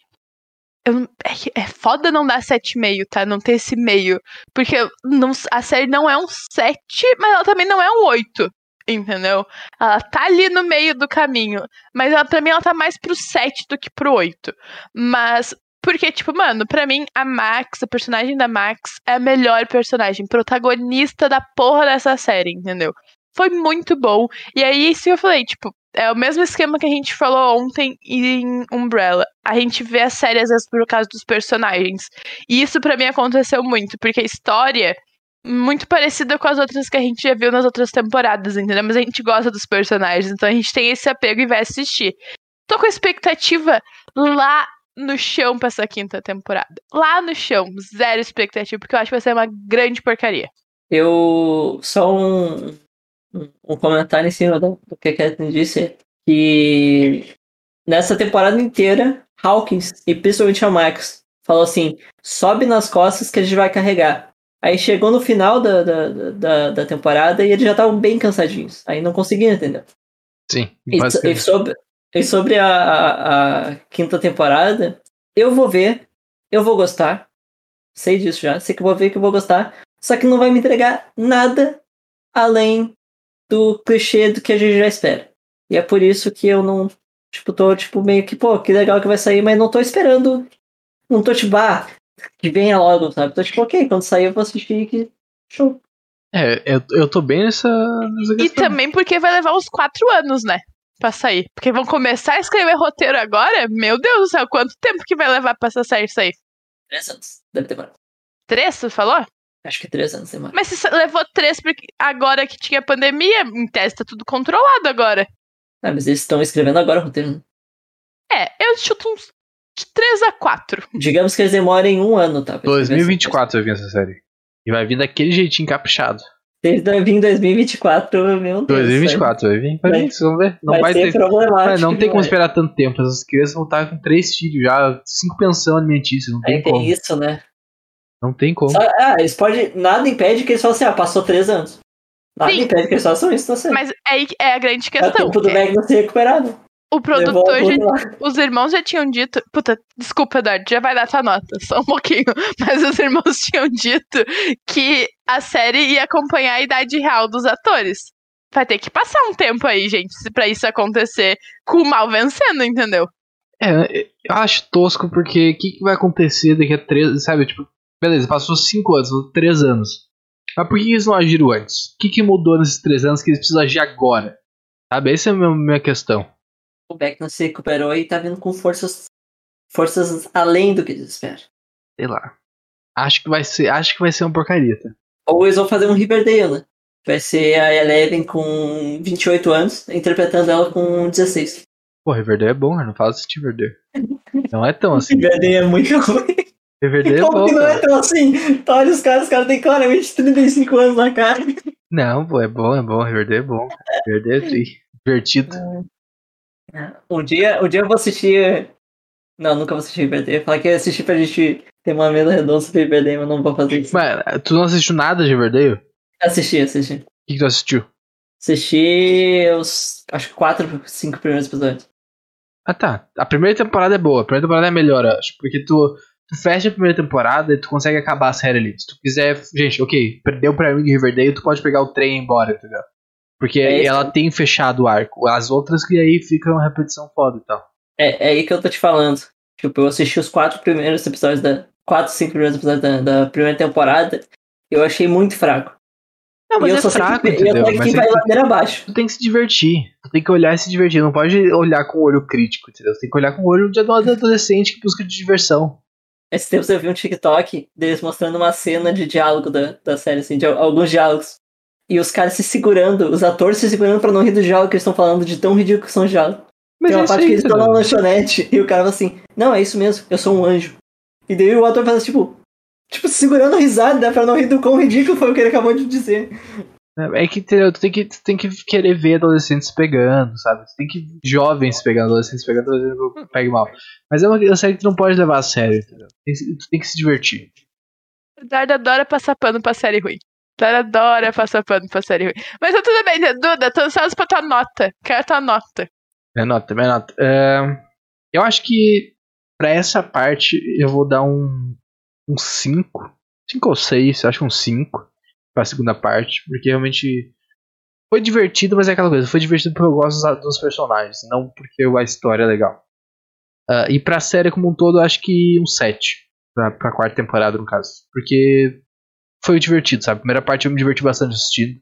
eu, é, é foda não dar 7,5, tá? Não ter esse meio. Porque não, a série não é um 7, mas ela também não é um 8. Entendeu? Ela tá ali no meio do caminho. Mas ela, pra mim, ela tá mais pro 7 do que pro 8. Mas. Porque, tipo, mano, pra mim, a Max, a personagem da Max, é a melhor personagem, protagonista da porra dessa série, entendeu? foi muito bom. E aí, isso eu falei, tipo, é o mesmo esquema que a gente falou ontem em Umbrella. A gente vê a série às vezes por causa dos personagens. E isso para mim aconteceu muito, porque a história muito parecida com as outras que a gente já viu nas outras temporadas, entendeu? Mas a gente gosta dos personagens, então a gente tem esse apego e vai assistir. Tô com expectativa lá no chão pra essa quinta temporada. Lá no chão, zero expectativa, porque eu acho que vai ser uma grande porcaria. Eu. Só um, um comentário em cima do, do que a Catherine disse, que nessa temporada inteira, Hawkins e principalmente a Max falou assim: sobe nas costas que a gente vai carregar. Aí chegou no final da, da, da, da temporada e eles já estavam bem cansadinhos. Aí não conseguiam entender. Sim. E, e, sobre, e sobre a, a, a, quinta temporada, eu vou ver, eu vou gostar. Sei disso já, sei que vou ver que eu vou gostar. Só que não vai me entregar nada além do clichê do que a gente já espera. E é por isso que eu não, tipo, tô, tipo, meio que, pô, que legal que vai sair, mas não tô esperando. Não tô, tipo, ah, que venha logo, sabe? Tô, tipo, ok, quando sair eu vou assistir que show. É, eu, eu tô bem nessa, nessa E também porque vai levar uns quatro anos, né? Pra sair. Porque vão começar a escrever roteiro agora? Meu Deus do céu, quanto tempo que vai levar pra essa série sair? Três anos. Deve demorar. Três, você falou? Acho que três anos demora. Mas você levou três porque agora que tinha pandemia, em teste tá tudo controlado agora. Ah, mas eles estão escrevendo agora o roteiro, né? É, eu chuto uns de 3 a 4. Digamos que eles demorem um ano, tá? 2024 vai vir essa série. E vai vir daquele jeitinho caprichado. Se vai vir em 2024, meu Deus. 2024 vai vir. Vai vir, vocês vão ver. Não vai, vai ser ter. problemático. Não tem como demais. esperar tanto tempo. Essas crianças vão estar com três filhos já, cinco pensão alimentícia. Não tem Aí tem como. isso, né? Não tem como. Só- ah, eles podem. Nada impede que eles falem assim, ah, passou três anos. Nada Sim. impede que eles façam isso na série. Mas aí é a grande É o questão. tempo do é, ser recuperado. O produtor, já, os irmãos já tinham dito. Puta, desculpa, Eduardo, já vai dar tua nota, só um pouquinho. Mas os irmãos tinham dito que a série ia acompanhar a idade real dos atores. Vai ter que passar um tempo aí, gente, pra isso acontecer com o mal vencendo, entendeu? É, eu acho tosco porque o que, que vai acontecer daqui a três. Sabe, tipo, beleza, passou cinco anos, três anos. Mas por que eles não agiram antes? O que, que mudou nesses três anos que eles precisam agir agora? Sabe, essa é a minha questão. O Beck não se recuperou e tá vindo com forças. Forças além do que eles esperam. Sei lá. Acho que vai ser, acho que vai ser uma porcaria, tá? Ou eles vão fazer um Riverdale, né? Vai ser a Eleven com 28 anos, interpretando ela com 16. Pô, Riverdale é bom, eu não falo assistir Riverdale. Não é tão assim. Riverdale é muito ruim. Riverdale é Como bom, que não é cara. tão assim? Tá, olha os caras, os caras têm claramente 35 anos na cara. Não, pô, é bom, é bom. Riverdale é bom. Riverdale é divertido. Um dia, um dia eu vou assistir. Não, nunca vou assistir Riverdale. Falar que ia assistir pra gente ter uma mesa redonda sobre Riverdale, mas não vou fazer isso. Mas tu não assistiu nada de Riverdale? O Assisti, assisti. que, que tu assistiu? Assisti os. Acho que quatro, cinco primeiros episódios. Ah tá. A primeira temporada é boa, a primeira temporada é melhor, acho. Porque tu, tu fecha a primeira temporada e tu consegue acabar a série ali. Se tu quiser. Gente, ok, perdeu pra mim de Riverdale, tu pode pegar o trem e ir embora, entendeu? Porque É isso. ela tem fechado o arco. As outras que aí ficam uma repetição foda e tal. É, é aí que eu tô te falando. Tipo, eu assisti os quatro primeiros episódios da. Quatro, cinco primeiros episódios da, da primeira temporada. Eu achei muito fraco. Não, mas e eu é sei fraco, que, entendeu? Eu Mas que é vai ladeira abaixo. tu tem que se divertir. Tu tem que olhar e se divertir. Não pode olhar com o olho crítico, entendeu? Tu tem que olhar com o olho de adolescente que busca de diversão. Esse tempo eu vi um TikTok deles mostrando uma cena de diálogo da, da série, assim, de al- alguns diálogos. E os caras se segurando, os atores se segurando pra não rir do diálogo que eles estão falando, de tão ridículo que são os diálogos. Mas Tem é uma isso parte que eles estão na lanchonete e o cara fala assim: Não, é isso mesmo, eu sou um anjo. E daí o ator faz tipo, tipo, segurando a risada pra não rir do quão ridículo foi o que ele acabou de dizer. É que entendeu? Tu tem que, tu tem que querer ver adolescentes pegando, sabe? Tu tem que jovens pegando, adolescentes pegando, adolescentes pega mal. Mas é uma uma série que tu não pode levar a sério, entendeu? Que- Tu tem que se divertir. O Eduardo adora passar pano pra série ruim. Eduardo adora passar pano pra série ruim. Mas tá tudo bem, Duda, tô ansiosa pra tua nota. Quero tua nota. Minha nota, minha nota. É, eu acho que pra essa parte eu vou dar um 5. 5 ou 6, acho um 5 pra segunda parte. Porque realmente foi divertido, mas é aquela coisa. Foi divertido porque eu gosto dos- personagens, não porque a história é legal. Ah, e pra série como um todo, eu acho que um 7. Pra, pra quarta temporada, no caso. Porque foi divertido, sabe? A primeira parte eu me diverti bastante assistindo.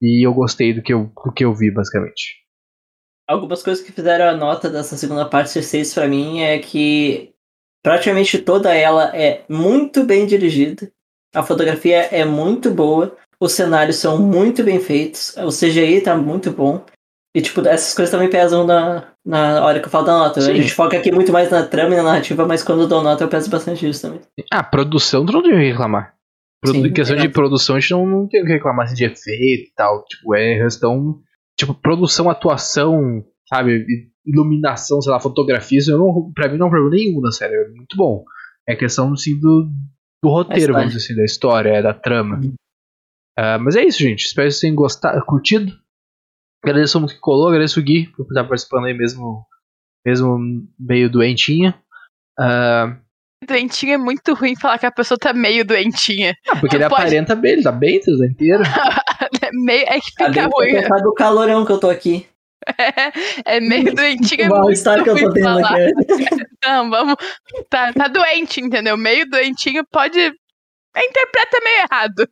E eu gostei do que eu, do que eu vi, basicamente. Algumas coisas que fizeram a nota dessa segunda parte ser 6 pra mim é que praticamente toda ela é muito bem dirigida. A fotografia é muito boa. Os cenários são muito bem feitos. O CGI tá muito bom. E, tipo, essas coisas também pesam na, na hora que eu falo da nota. Sim. A gente foca aqui muito mais na trama e na narrativa, mas quando eu dou nota eu peço bastante isso também. Ah, produção tu não que reclamar. Produ- Sim, em questão é. de produção, a gente não, não tem o que reclamar assim, de efeito e tal. Tipo, é questão. Tipo, produção, atuação, sabe? Iluminação, sei lá, fotografia, isso eu não, pra mim não é problema nenhum na série. É muito bom. É questão, assim, do, do roteiro, vamos dizer assim, da história, da trama. Uhum. Ah, mas é isso, gente. Espero que vocês tenham gostado, curtido. Agradeço muito que colou, agradeço o Gui por estar participando aí mesmo, mesmo meio doentinha. Ah, Doentinho é muito ruim falar que a pessoa tá meio doentinha. ah, porque ele Pode- aparenta bem, ele tá bem, tá inteiro. É, meio, é que fica bem ruim. complicado do calorão que eu tô aqui. É, é meio doentinho. É o muito mal-estar que eu tô tendo falar. aqui. Não, vamos. Tá, tá doente, entendeu? Meio doentinho pode. Interpreta meio errado.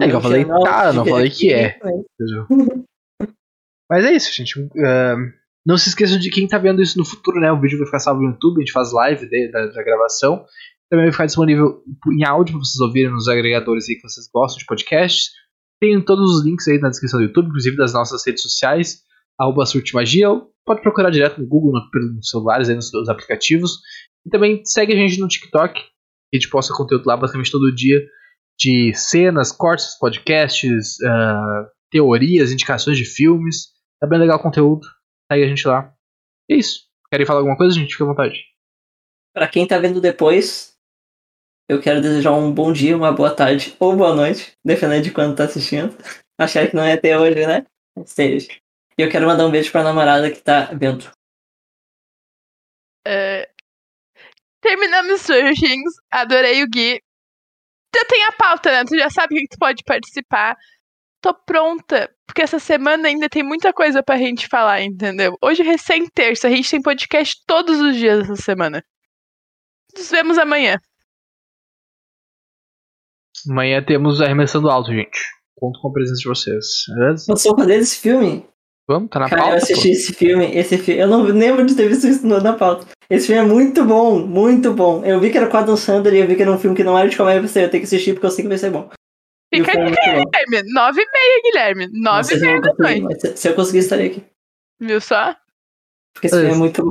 É que eu falei tá, eu não falei que é. Mas é isso, gente. Ah, não se esqueçam de quem tá vendo isso no futuro, né? O vídeo vai ficar salvo no YouTube, a gente faz live de- da, da gravação. Também vai ficar disponível em áudio pra vocês ouvirem nos agregadores aí que vocês gostam de podcasts. Tem todos os links aí na descrição do YouTube, inclusive das nossas redes sociais, arroba Surtimagia, pode procurar direto no Google, no, pelos celulares, aí nos, nos aplicativos. E também segue a gente no TikTok, a gente posta conteúdo lá basicamente todo dia de cenas, cortes, podcasts, ah, teorias, indicações de filmes. Tá bem legal o conteúdo. Segue a gente lá. E é isso. Querem falar alguma coisa, gente? Fica à vontade. Pra quem tá vendo depois, eu quero desejar um bom dia, uma boa tarde ou boa noite, dependendo de quando tá assistindo. Achar que não é até hoje, né? Seja. E eu quero mandar um beijo pra namorada que tá vendo. É, Terminamos Surgings. Adorei o Gui. Já tem a pauta, né? Tu já sabe que tu pode participar. Tô pronta, porque essa semana ainda tem muita coisa pra gente falar, entendeu? Hoje, recém-terça, a gente tem podcast todos os dias essa semana. Nos vemos amanhã. Amanhã temos Arremessando Alto, gente. Conto com a presença de vocês. Beleza? Vocês vão fazer esse filme? Vamos? Tá na Cara, eu pauta? assisti esse filme, esse filme. Eu não lembro de ter visto isso no- na pauta. Esse filme é muito bom, muito bom. Eu vi que era com a Adam Sandler e eu vi que era um filme que não era de comédia, eu pensei, eu tenho que assistir porque eu sei que vai ser bom. Fica é bom. Guilherme. Nove e meia, Guilherme. Nove e meia da noite. se- eu conseguir, estarei aqui. Viu só? Porque esse filme é muito bom.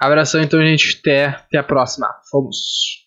Abração então, gente. Até, até a próxima. Fomos.